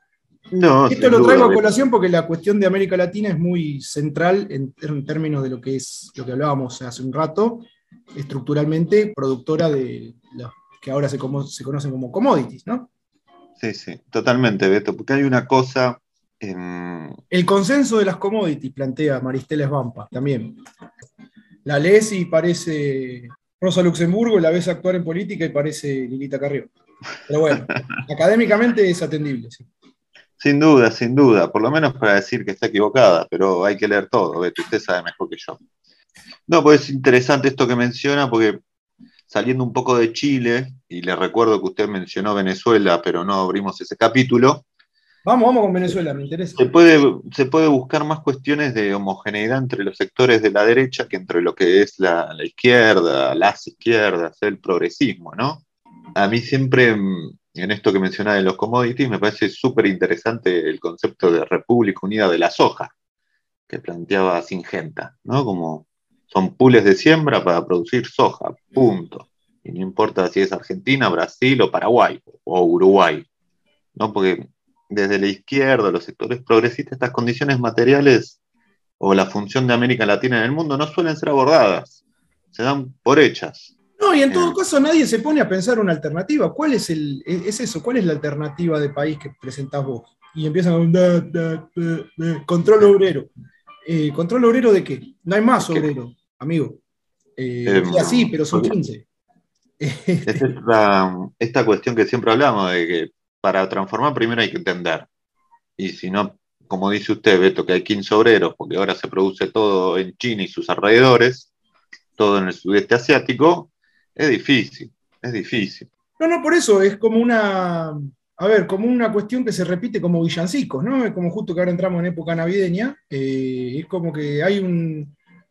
Esto lo traigo a colación porque la cuestión de América Latina es muy central en, términos de lo que es lo que hablábamos hace un rato, estructuralmente productora de los que ahora se, se conocen como commodities, ¿no? Sí, sí, totalmente, Beto, porque hay una cosa. El consenso de las commodities, plantea Maristela Esbampa también. La lees y parece Rosa Luxemburgo, la ves actuar en política y parece Lilita Carrió. Pero bueno, académicamente es atendible. Sí. Sin duda, sin duda, por lo menos para decir que está equivocada, pero hay que leer todo, Beto, usted sabe mejor que yo. No, pues es interesante esto que menciona, porque saliendo un poco de Chile, y le recuerdo que usted mencionó Venezuela, pero no abrimos ese capítulo. Vamos, vamos con Venezuela, me interesa. Se puede, se puede buscar más cuestiones de homogeneidad entre los sectores de la derecha que entre lo que es la, la izquierda, las izquierdas, el progresismo, ¿no? A mí siempre mm, en esto que mencionaba de los commodities, me parece súper interesante el concepto de República Unida de la Soja, que planteaba Singenta, ¿no? Como son pools de siembra para producir soja, punto. Y no importa si es Argentina, Brasil o Paraguay o Uruguay, ¿no? Porque desde la izquierda, los sectores progresistas, estas condiciones materiales o la función de América Latina en el mundo no suelen ser abordadas, se dan por hechas. No, y en todo caso nadie se pone a pensar una alternativa. ¿Cuál es, el, es eso? ¿Cuál es la alternativa de país que presentás vos? Y empiezan con control obrero. Eh, ¿Control obrero de qué? No hay más obrero, amigo. Eh, em, así, pero son 15. Es esta, esta cuestión que siempre hablamos, de que para transformar primero hay que entender. Y si no, como dice usted, Beto, que hay 15 obreros, porque ahora se produce todo en China y sus alrededores, todo en el sudeste asiático, es difícil, es difícil. No, no, por eso es como una, a ver, como una cuestión que se repite como villancicos, ¿no? Es como justo que ahora entramos en época navideña, eh, es como que hay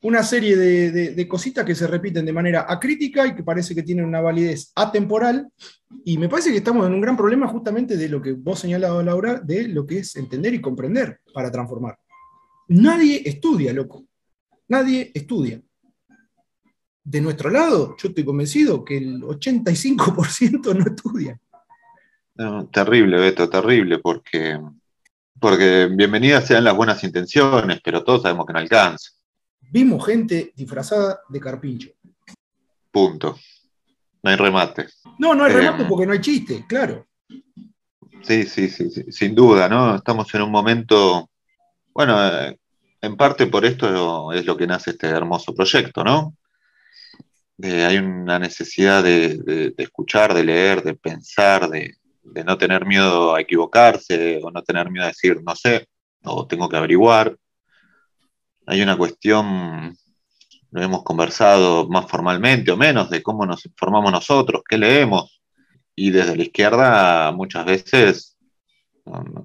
una serie de, cositas que se repiten de manera acrítica y que parece que tienen una validez atemporal, y me parece que estamos en un gran problema justamente de lo que vos señalado, Laura, de lo que es entender y comprender para transformar. Nadie estudia, loco. Nadie estudia de nuestro lado, yo estoy convencido que el 85% no estudia. terrible, Beto, terrible, porque, porque bienvenidas sean las buenas intenciones, pero todos sabemos que no alcanza. Vimos gente disfrazada de carpincho. Punto. No hay remate. No, no hay remate eh, porque no hay chiste, claro. Sí, sí, sí, sin duda, ¿no? Estamos en un momento, bueno, eh, en parte por esto es lo que nace este hermoso proyecto, ¿no? hay una necesidad de, escuchar, de leer, de pensar, de, no tener miedo a equivocarse o no tener miedo a decir no sé o tengo que averiguar. Hay una cuestión, lo hemos conversado más formalmente o menos, de cómo nos informamos nosotros, qué leemos. Y desde la izquierda muchas veces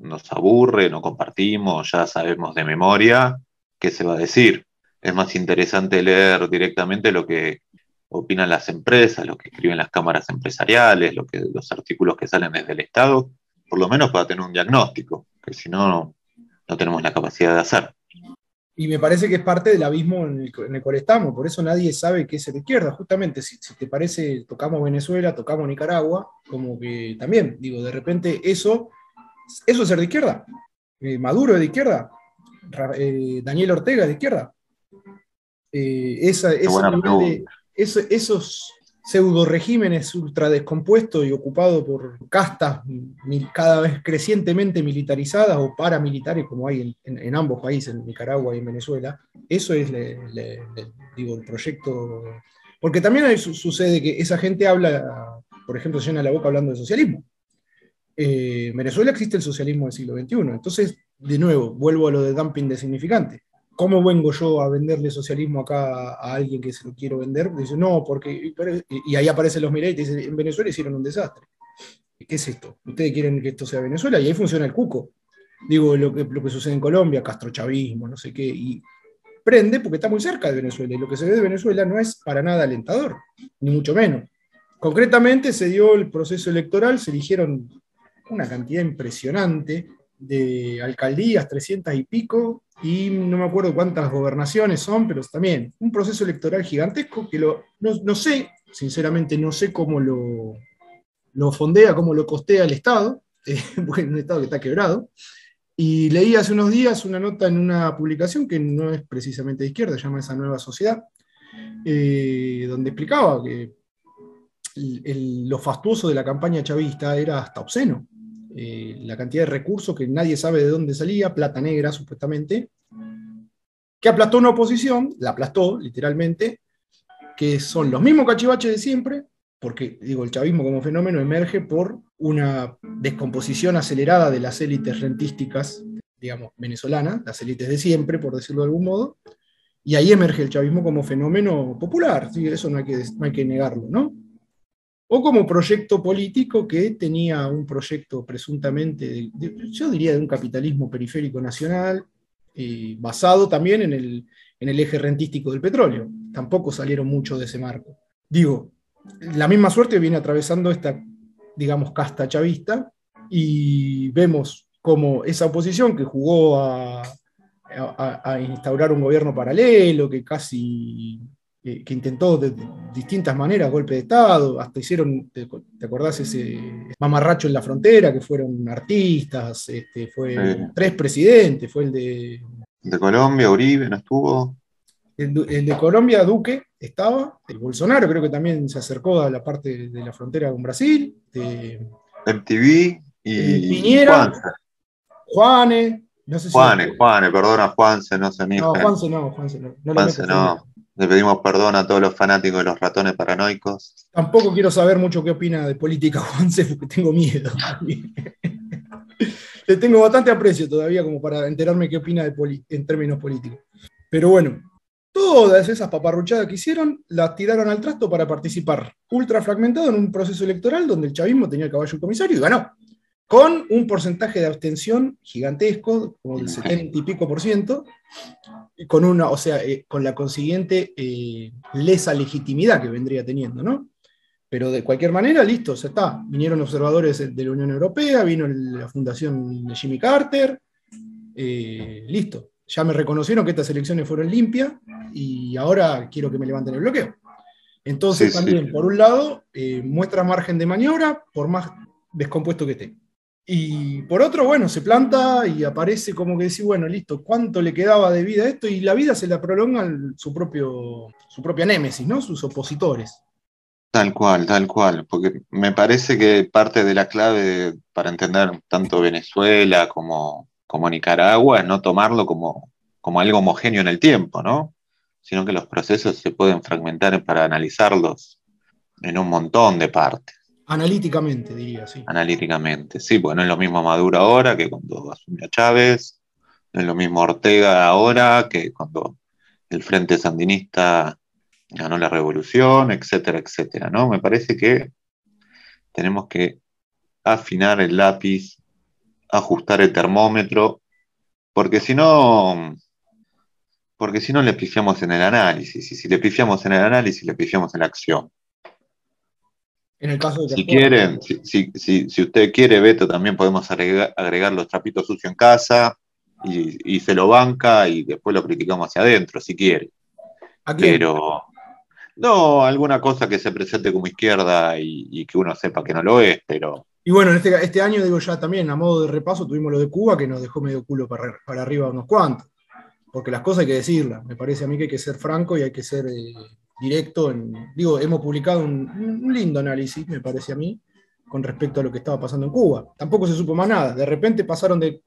nos aburre, no compartimos, ya sabemos de memoria qué se va a decir. Es más interesante leer directamente lo que opinan las empresas, lo que escriben las cámaras empresariales, los artículos que salen desde el Estado, por lo menos para tener un diagnóstico, que si no, no tenemos la capacidad de hacer. Y me parece que es parte del abismo en el, cual estamos, por eso nadie sabe qué es la izquierda. Justamente, si, te parece, tocamos Venezuela, tocamos Nicaragua, como que también, digo, de repente eso, eso es ser de izquierda. Eh, Maduro es de izquierda, eh, Daniel Ortega es de izquierda. Eh, esa, esos pseudo regímenes ultra descompuestos y ocupados por castas cada vez crecientemente militarizadas o paramilitares como hay en, ambos países, en Nicaragua y en Venezuela, eso es digo, el proyecto. Porque también sucede que esa gente habla, por ejemplo, llena la boca hablando de socialismo. Eh, en Venezuela existe el socialismo del siglo XXI. Entonces, de nuevo, vuelvo a lo de dumping de significante. ¿Cómo vengo yo a venderle socialismo acá a alguien que se lo quiero vender? Dice, no, porque. Y ahí aparecen los Mireille y dicen, en Venezuela hicieron un desastre. ¿Qué es esto? ¿Ustedes quieren que esto sea Venezuela? Y ahí funciona el cuco. Digo, lo que, lo que sucede en Colombia, castrochavismo, no sé qué. Y prende porque está muy cerca de Venezuela. Y lo que se ve de Venezuela no es para nada alentador, ni mucho menos. Concretamente se dio el proceso electoral, se eligieron una cantidad impresionante de alcaldías, 300 y pico, y no me acuerdo cuántas gobernaciones son, pero también un proceso electoral gigantesco que lo, no, sé, sinceramente no sé cómo lo, lo fondea, cómo lo costea el Estado, eh, un Estado que está quebrado. Y leí hace unos días una nota en una publicación que no es precisamente de izquierda, se llama Esa Nueva Sociedad, eh, donde explicaba que lo fastuoso de la campaña chavista era hasta obsceno. Eh, la cantidad de recursos que nadie sabe de dónde salía, plata negra supuestamente, que aplastó una oposición, la aplastó literalmente, que son los mismos cachivaches de siempre, porque digo, el chavismo como fenómeno emerge por una descomposición acelerada de las élites rentísticas, digamos, venezolanas, las élites de siempre, por decirlo de algún modo, y ahí emerge el chavismo como fenómeno popular, eso no hay, que, no hay que negarlo, ¿no? O como proyecto político que tenía un proyecto presuntamente, yo diría, de un capitalismo periférico nacional, eh, basado también en el, en el eje rentístico del petróleo. Tampoco salieron mucho de ese marco. Digo, la misma suerte viene atravesando esta, digamos, casta chavista y vemos como esa oposición que jugó a, a instaurar un gobierno paralelo, que casi que, intentó de, distintas maneras golpe de Estado, hasta hicieron, ¿te, acordás ese mamarracho en la frontera, que fueron artistas, este, fue tres presidentes, fue el de... De Colombia, Uribe, ¿no estuvo? El, de Colombia, Duque, estaba, el Bolsonaro creo que también se acercó a la parte de la frontera con Brasil. De, MTV y Piñera, Juanes, no sé si Juanes, Juanes, perdona, Juanse, no se No, Juanse no, Juanse no. no Juanse no. Le pedimos perdón a todos los fanáticos de los ratones paranoicos. Tampoco quiero saber mucho qué opina de política Juanse, porque tengo miedo. Le tengo bastante aprecio todavía como para enterarme qué opina de en términos políticos. Pero bueno, todas esas paparruchadas que hicieron las tiraron al trasto para participar ultra fragmentado en un proceso electoral donde el chavismo tenía el caballo comisario y ganó con un porcentaje de abstención gigantesco, como del 70 y pico por ciento, con una, o sea, eh, con la consiguiente eh, lesa legitimidad que vendría teniendo, ¿no? Pero de cualquier manera, listo, se está. Vinieron observadores de la Unión Europea, vino la fundación de Jimmy Carter, eh, listo. Ya me reconocieron que estas elecciones fueron limpias y ahora quiero que me levanten el bloqueo. Entonces, también, por un lado, muestra margen de maniobra, por más descompuesto que esté. Y por otro, bueno, se planta y aparece como que decir, bueno, listo, ¿cuánto le quedaba de vida a esto? Y la vida se la prolonga su, propio, su propia némesis, ¿no? Sus opositores. Tal cual, tal cual, porque me parece que parte de la clave para entender tanto Venezuela como, como Nicaragua es no tomarlo como, como algo homogéneo en el tiempo, ¿no? Sino que los procesos se pueden fragmentar para analizarlos en un montón de partes. Analíticamente, diría, sí. Analíticamente, sí, porque no es lo mismo Maduro ahora que cuando asumió Chávez, no es lo mismo Ortega ahora que cuando el Frente Sandinista ganó la revolución, etcétera, etcétera, ¿no? Me parece que tenemos que afinar el lápiz, ajustar el termómetro, porque si no, porque si no le pifiamos en el análisis, y si le pifiamos en el análisis, le pifiamos en la acción. En el caso de si quieren, si, si, si, usted quiere, Beto, también podemos agregar, los trapitos sucios en casa. y, se lo banca y después lo criticamos hacia adentro, si quiere. Pero no, alguna cosa que se presente como izquierda y, que uno sepa que no lo es, pero... Y bueno, este, este año, digo ya también, a modo de repaso, tuvimos lo de Cuba que nos dejó medio culo para, para arriba unos cuantos. Porque las cosas hay que decirlas. Me parece a mí que hay que ser franco y hay que ser eh, directo. En, digo, hemos publicado un, lindo análisis, me parece a mí, con respecto a lo que estaba pasando en Cuba. Tampoco se supo más nada. De repente pasaron de.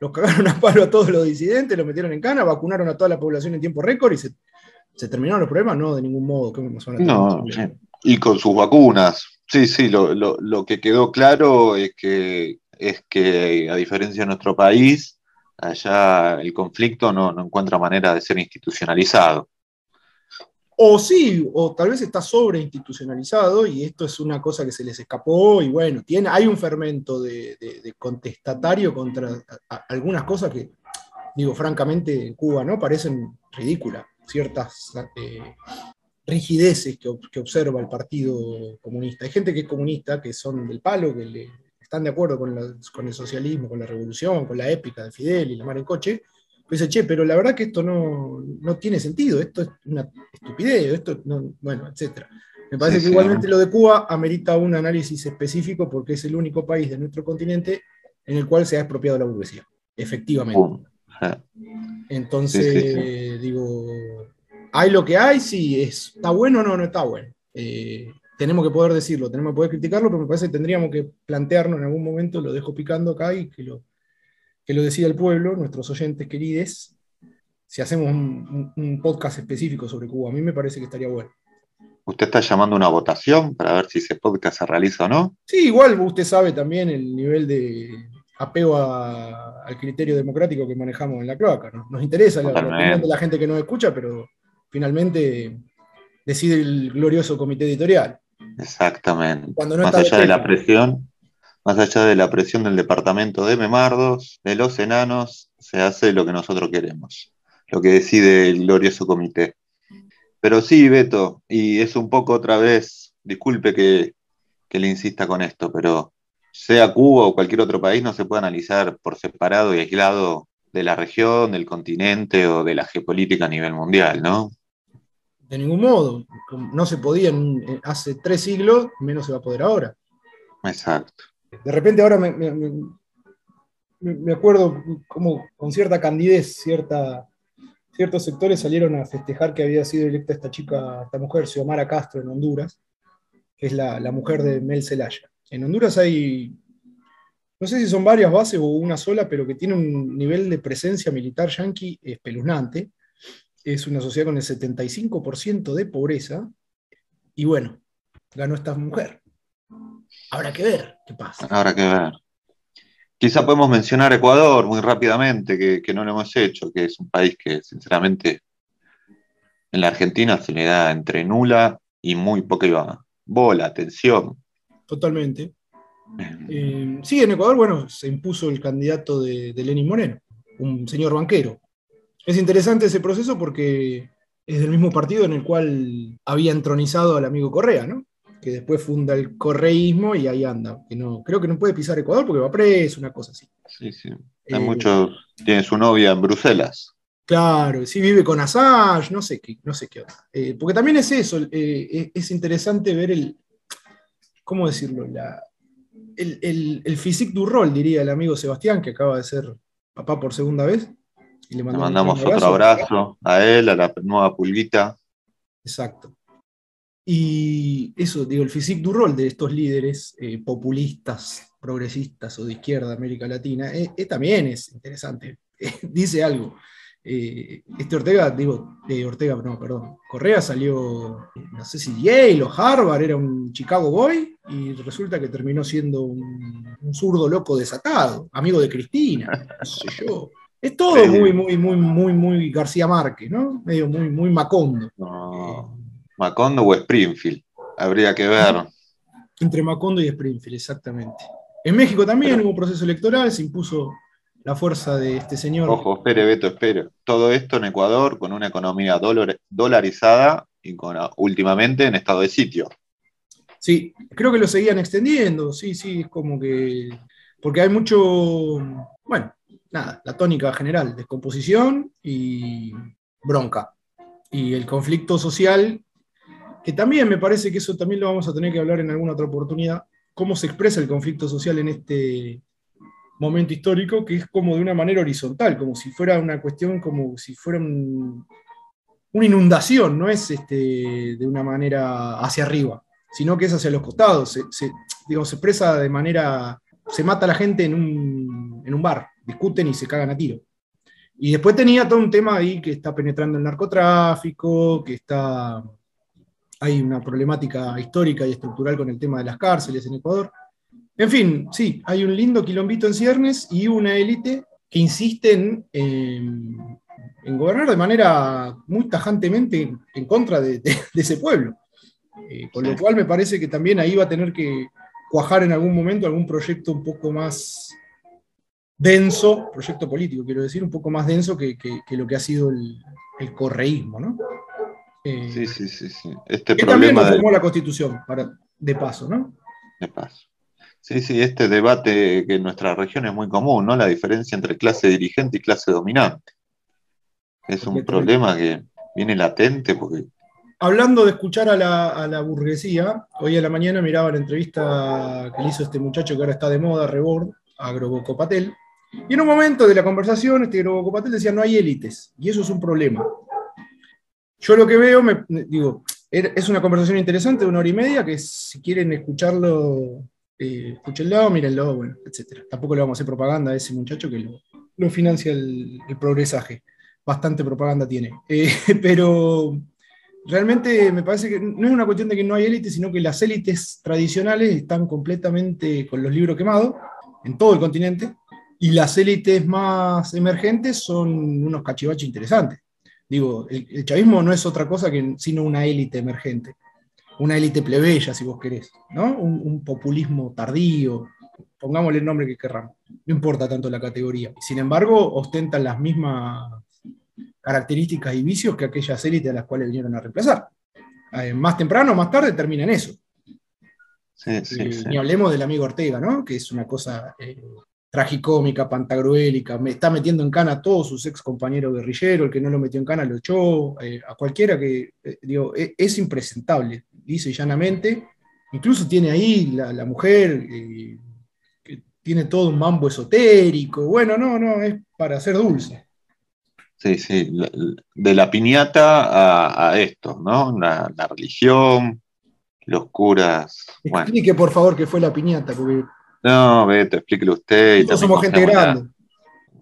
Los cagaron a palo a todos los disidentes, los metieron en cana, vacunaron a toda la población en tiempo récord y se, terminaron los problemas. No, de ningún modo. no, y con sus vacunas. Sí, sí, lo, que quedó claro es que, es que, a diferencia de nuestro país, allá el conflicto no, no encuentra manera de ser institucionalizado. O sí, o tal vez está sobreinstitucionalizado y esto es una cosa que se les escapó y bueno, tiene, hay un fermento de, contestatario contra algunas cosas que, digo, francamente, en Cuba no parecen ridículas, ciertas eh, rigideces que, observa el Partido Comunista. Hay gente que es comunista, que son del palo, que están de acuerdo con, con el socialismo, con la revolución, con la épica de Fidel y la mar en coche, dice, che, pero la verdad que esto no, tiene sentido, esto es una estupidez, esto no, bueno, etc. Me parece que igualmente lo de Cuba amerita un análisis específico porque es el único país de nuestro continente en el cual se ha expropiado la burguesía, efectivamente. Entonces, digo, hay lo que hay, sí, está bueno o no, no está bueno. Eh, tenemos que poder decirlo, tenemos que poder criticarlo, pero me parece que tendríamos que plantearnos en algún momento, lo dejo picando acá y que lo, que lo decida el pueblo, nuestros oyentes queridos, si hacemos un, podcast específico sobre Cuba. A mí me parece que estaría bueno. ¿Usted está llamando a una votación para ver si ese podcast se realiza o no? Sí, igual usted sabe también el nivel de apego al criterio democrático que manejamos en la cloaca. Nos interesa la, opinión de la gente que nos escucha, pero finalmente decide el glorioso comité editorial. Exactamente. Cuando Más allá de la presión, más allá de la presión del departamento de Memardos, de los enanos, se hace lo que nosotros queremos, lo que decide el glorioso comité. Pero sí, Beto, y es un poco otra vez, disculpe que, le insista con esto, pero sea Cuba o cualquier otro país, no se puede analizar por separado y aislado de la región, del continente o de la geopolítica a nivel mundial, ¿no? De ningún modo. No se podía hace tres siglos, menos se va a poder ahora. Exacto. De repente ahora me, me, acuerdo como con cierta candidez, cierta, ciertos sectores salieron a festejar que había sido electa esta chica, esta mujer, Xiomara Castro, en Honduras, que es la, mujer de Mel Zelaya. En Honduras hay, no sé si son varias bases o una sola, pero que tiene un nivel de presencia militar yanqui espeluznante. Es una sociedad con el 75% de pobreza. Y bueno, ganó esta mujer. Habrá que ver qué pasa. Habrá que ver. Quizá podemos mencionar Ecuador muy rápidamente, que, no lo hemos hecho, que es un país que sinceramente en la Argentina se le da entre nula y muy poca bola, atención. Totalmente. Eh, sí, en Ecuador, bueno, se impuso el candidato de, de Lenín Moreno, un señor banquero. Es interesante ese proceso porque es del mismo partido en el cual había entronizado al amigo Correa, ¿no? Que después funda el correísmo y ahí anda. Que no, creo que no puede pisar Ecuador porque va preso, una cosa así. Sí, sí. Hay eh, muchos, tiene su novia en Bruselas. Claro, sí vive con Assange, no sé qué, no sé qué eh, porque también es eso, eh, es interesante ver el, ¿cómo decirlo? La, el, el, el physique du rol, diría el amigo Sebastián, que acaba de ser papá por segunda vez. Y le, mandamos otro abrazo a él, a la nueva pulguita. Exacto. Y eso, digo, el physique du rol de estos líderes eh, populistas, progresistas o de izquierda de América Latina, eh, eh, también es interesante. dice algo. este Ortega, digo, Ortega, no, perdón, Correa salió, no sé si Yale o Harvard, era un Chicago Boy, y resulta que terminó siendo un, zurdo loco desatado, amigo de Cristina, no sé yo. Es todo muy, muy, muy, muy, muy García Márquez, ¿no? Medio muy, muy Macondo. Macondo o Springfield. Habría que ver. Entre Macondo y Springfield, exactamente. En México también hubo un proceso electoral, se impuso la fuerza de este señor. Ojo, espere, Beto, espere. Todo esto en Ecuador con una economía dolarizada y con, últimamente en estado de sitio. Sí, creo que lo seguían extendiendo, sí, sí, es como que. Porque hay mucho. Bueno, nada, la tónica general, descomposición y bronca. Y el conflicto social, que también me parece que eso también lo vamos a tener que hablar en alguna otra oportunidad, cómo se expresa el conflicto social en este momento histórico, que es como de una manera horizontal, como si fuera una cuestión, como si fuera una inundación, no es este, de una manera hacia arriba, sino que es hacia los costados, se, se, se expresa de manera, se mata a la gente en un, en un bar, discuten y se cagan a tiro. Y después tenía todo un tema ahí que está penetrando el narcotráfico, que está, hay una problemática histórica y estructural con el tema de las cárceles en Ecuador. En fin, sí, hay un lindo quilombito en ciernes y una élite que insiste en, gobernar de manera muy tajantemente en contra de, de, de ese pueblo. Eh, con lo cual me parece que también ahí va a tener que cuajar en algún momento algún proyecto un poco más denso, proyecto político, quiero decir, un poco más denso que, que, que lo que ha sido el, el correísmo, ¿no? Eh, sí, sí, sí, sí. Este que también reformó de... la Constitución, para, de paso, ¿no? De paso. Sí, sí, este debate que en nuestra región es muy común, ¿no? La diferencia entre clase dirigente y clase dominante. Es un problema que viene latente porque... Hablando de escuchar a la, a la, burguesía, hoy a la mañana miraba la entrevista que le hizo este muchacho que ahora está de moda, Rebord, a Groboco Patel, y en un momento de la conversación, este Groboco Patel decía, no hay élites, y eso es un problema. Yo lo que veo, me, digo, es una conversación interesante de una hora y media, que si quieren escucharlo eh, escúchenlo, mírenlo, bueno, etc. Tampoco le vamos a hacer propaganda a ese muchacho que lo, lo financia el, progresaje. Bastante propaganda tiene. Eh, pero realmente me parece que no es una cuestión de que no hay élites, sino que las élites tradicionales están completamente con los libros quemados en todo el continente, y las élites más emergentes son unos cachivaches interesantes. Digo, el, el chavismo no es otra cosa que sino una élite emergente una élite plebeya, si vos querés, ¿no? Un, un, populismo tardío, pongámosle el nombre que querramos, no importa tanto la categoría. Sin embargo, ostentan las mismas características y vicios que aquellas élites a las cuales vinieron a reemplazar. Eh, más temprano o más tarde termina en eso. Sí, sí, eh, sí. Ni hablemos del amigo Ortega, ¿no? Que es una cosa eh, tragicómica, pantagruélica, me está metiendo en cana a todos sus ex compañeros guerrilleros, el que no lo metió en cana lo echó, eh, a cualquiera que, eh, digo, es, es, impresentable, dice llanamente, incluso tiene ahí la, la mujer, eh, que tiene todo un mambo esotérico, bueno, no, no, es para ser dulce. Sí, sí, de la piñata a, a esto, ¿no? La, la, religión, los curas. Explique, bueno. por favor, qué fue la piñata, porque no, Beto, explíquelo usted. Nosotros somos gente grande.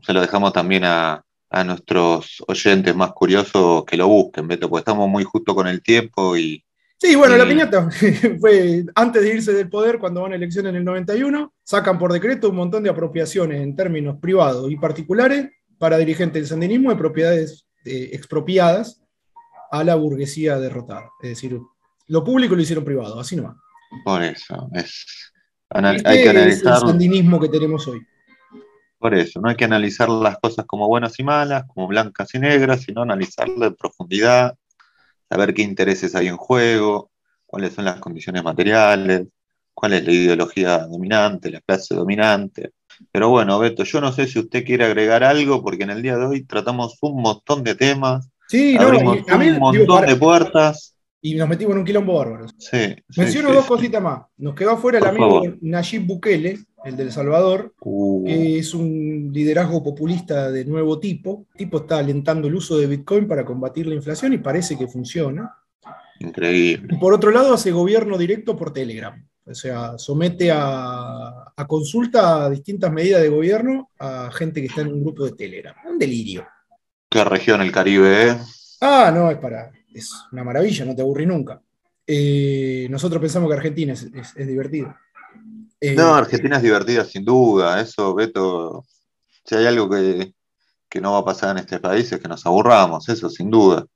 se lo dejamos también a, a, nuestros oyentes más curiosos que lo busquen, Beto, porque estamos muy justo con el tiempo y. Sí, bueno, y... la piñata fue antes de irse del poder, cuando van a elecciones en el 91, sacan por decreto un montón de apropiaciones en términos privados y particulares para dirigentes del sandinismo de propiedades eh, expropiadas a la burguesía derrotada. Es decir, lo público lo hicieron privado, así nomás. Por eso, es, este hay que analizar es el sandinismo que tenemos hoy. Por eso, no hay que analizar las cosas como buenas y malas, como blancas y negras, sino analizarlas en profundidad, saber qué intereses hay en juego, cuáles son las condiciones materiales, cuál es la ideología dominante, la clase dominante. Pero bueno, Beto, yo no sé si usted quiere agregar algo, porque en el día de hoy tratamos un montón de temas, sí, abrimos no, a mí, un montón digo, para, de puertas y nos metimos en un quilombo bárbaro. Sí, Menciono sí, dos sí. cositas más. Nos quedó afuera el amigo. Nayib Bukele, el del Salvador, Uh, que es un liderazgo populista de nuevo tipo. El tipo está alentando el uso de Bitcoin para combatir la inflación y parece que funciona. increíble. Y por otro lado, hace gobierno directo por Telegram. O sea, somete a, a consulta a distintas medidas de gobierno a gente que está en un grupo de Telegram. Un delirio. ¿Qué región el Caribe, eh? Ah, no, es para. Es una maravilla, no te aburrí nunca. Eh, nosotros pensamos que Argentina es, es, es divertido. Eh, No, Argentina es divertida sin duda, eso, Beto, si hay algo que, que no va a pasar en este país es que nos aburramos, eso sin duda.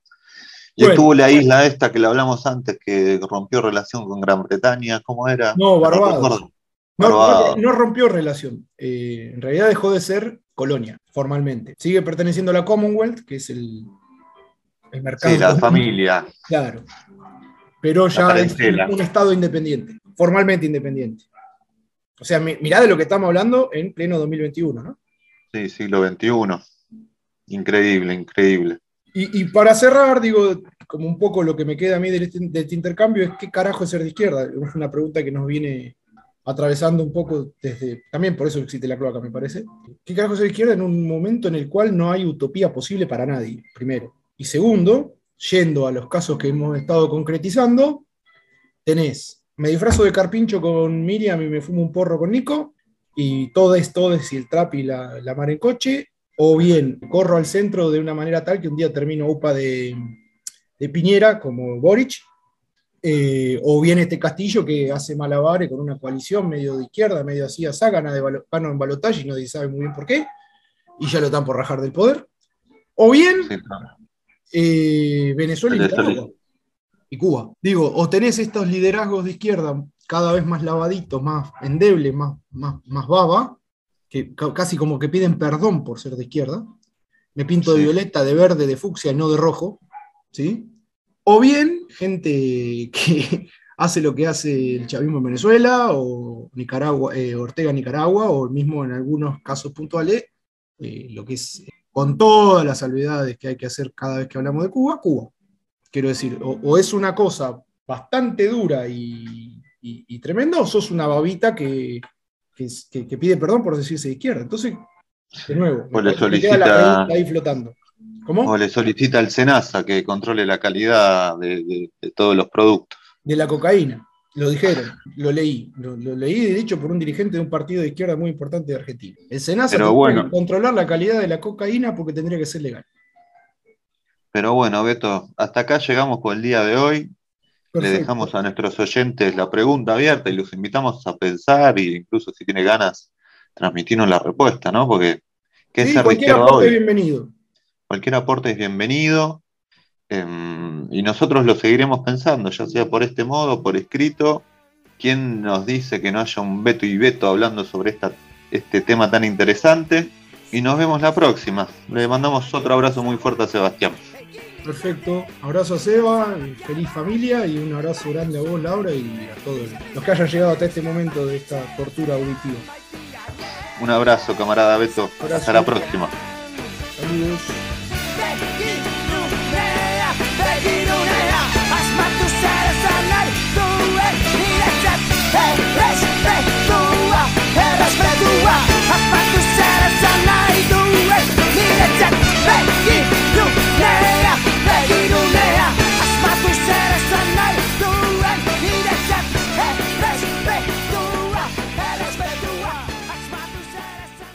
Y Bueno, estuvo la isla esta que le hablamos antes, que rompió relación con Gran Bretaña, ¿cómo era? No, Barbados. recuerdo. No, Barbados. no- no rompió relación. Eh, en realidad dejó de ser colonia, formalmente. Sigue perteneciendo a la Commonwealth, que es el, el mercado. Sí, la común. familia. Claro. Pero ya es un, estado independiente, formalmente independiente. O sea, mi- mirá de lo que estamos hablando en pleno 2021, ¿no? Sí, siglo XXI. Increíble, increíble. Y, para cerrar, digo, como un poco lo que me queda a mí de este, de este intercambio es qué carajo es ser de izquierda. Es una pregunta que nos viene atravesando un poco desde, también por eso existe la cloaca, me parece. ¿Qué carajo es ser de izquierda en un momento en el cual no hay utopía posible para nadie, primero? Y segundo, yendo a los casos que hemos estado concretizando, tenés, me disfrazo de carpincho con Miriam y me fumo un porro con Nico, y todo es todo es y el trap y la, la mar en coche, o bien corro al centro de una manera tal que un día termino UPA de, Piñera, como Boric, eh, o bien este Castillo que hace malabares con una coalición medio de izquierda, medio así, a gana de gana en balotaje y nadie sabe muy bien por qué, y ya lo están por rajar del poder. O bien eh, Venezuela y Cuba. Digo, o tenés estos liderazgos de izquierda cada vez más lavaditos, más endebles, más, más, más baba, que casi como que piden perdón por ser de izquierda. Me pinto de violeta, de verde, de fucsia y no de rojo. ¿sí? O bien gente que hace lo que hace el chavismo en Venezuela, o Nicaragua, eh, Ortega Nicaragua, o mismo en algunos casos puntuales, eh, lo que es con todas las salvedades que hay que hacer cada vez que hablamos de Cuba, Cuba. Quiero decir, o, es una cosa bastante dura y, y tremenda, o sos una babita que, que, pide perdón por decirse de izquierda. Entonces, de nuevo, o le solicita, ahí flotando. ¿Cómo? O le solicita al SENASA que controle la calidad de, todos los productos. De la cocaína, lo dijeron, lo leí. Lo, leí, de hecho, por un dirigente de un partido de izquierda muy importante de Argentina. El SENASA tiene que controlar la calidad de la cocaína porque tendría que ser legal. Pero bueno, Beto, hasta acá llegamos con el día de hoy. Le dejamos a nuestros oyentes la pregunta abierta y los invitamos a pensar e incluso si tiene ganas, transmitirnos la respuesta, ¿no? Porque, ¿qué es cualquier aporte es bienvenido. Cualquier aporte es bienvenido. Em, y nosotros lo seguiremos pensando, ya sea por este modo, por escrito. ¿Quién nos dice que no haya un Beto y Beto hablando sobre esta, este tema tan interesante? Y nos vemos la próxima. Le mandamos otro abrazo muy fuerte a Sebastián. Perfecto. Abrazo a Seba, feliz familia y un abrazo grande a vos, Laura, y a todos los que hayan llegado hasta este momento de esta tortura auditiva. Un abrazo, camarada Beto. Hasta la próxima. Saludos. Hey!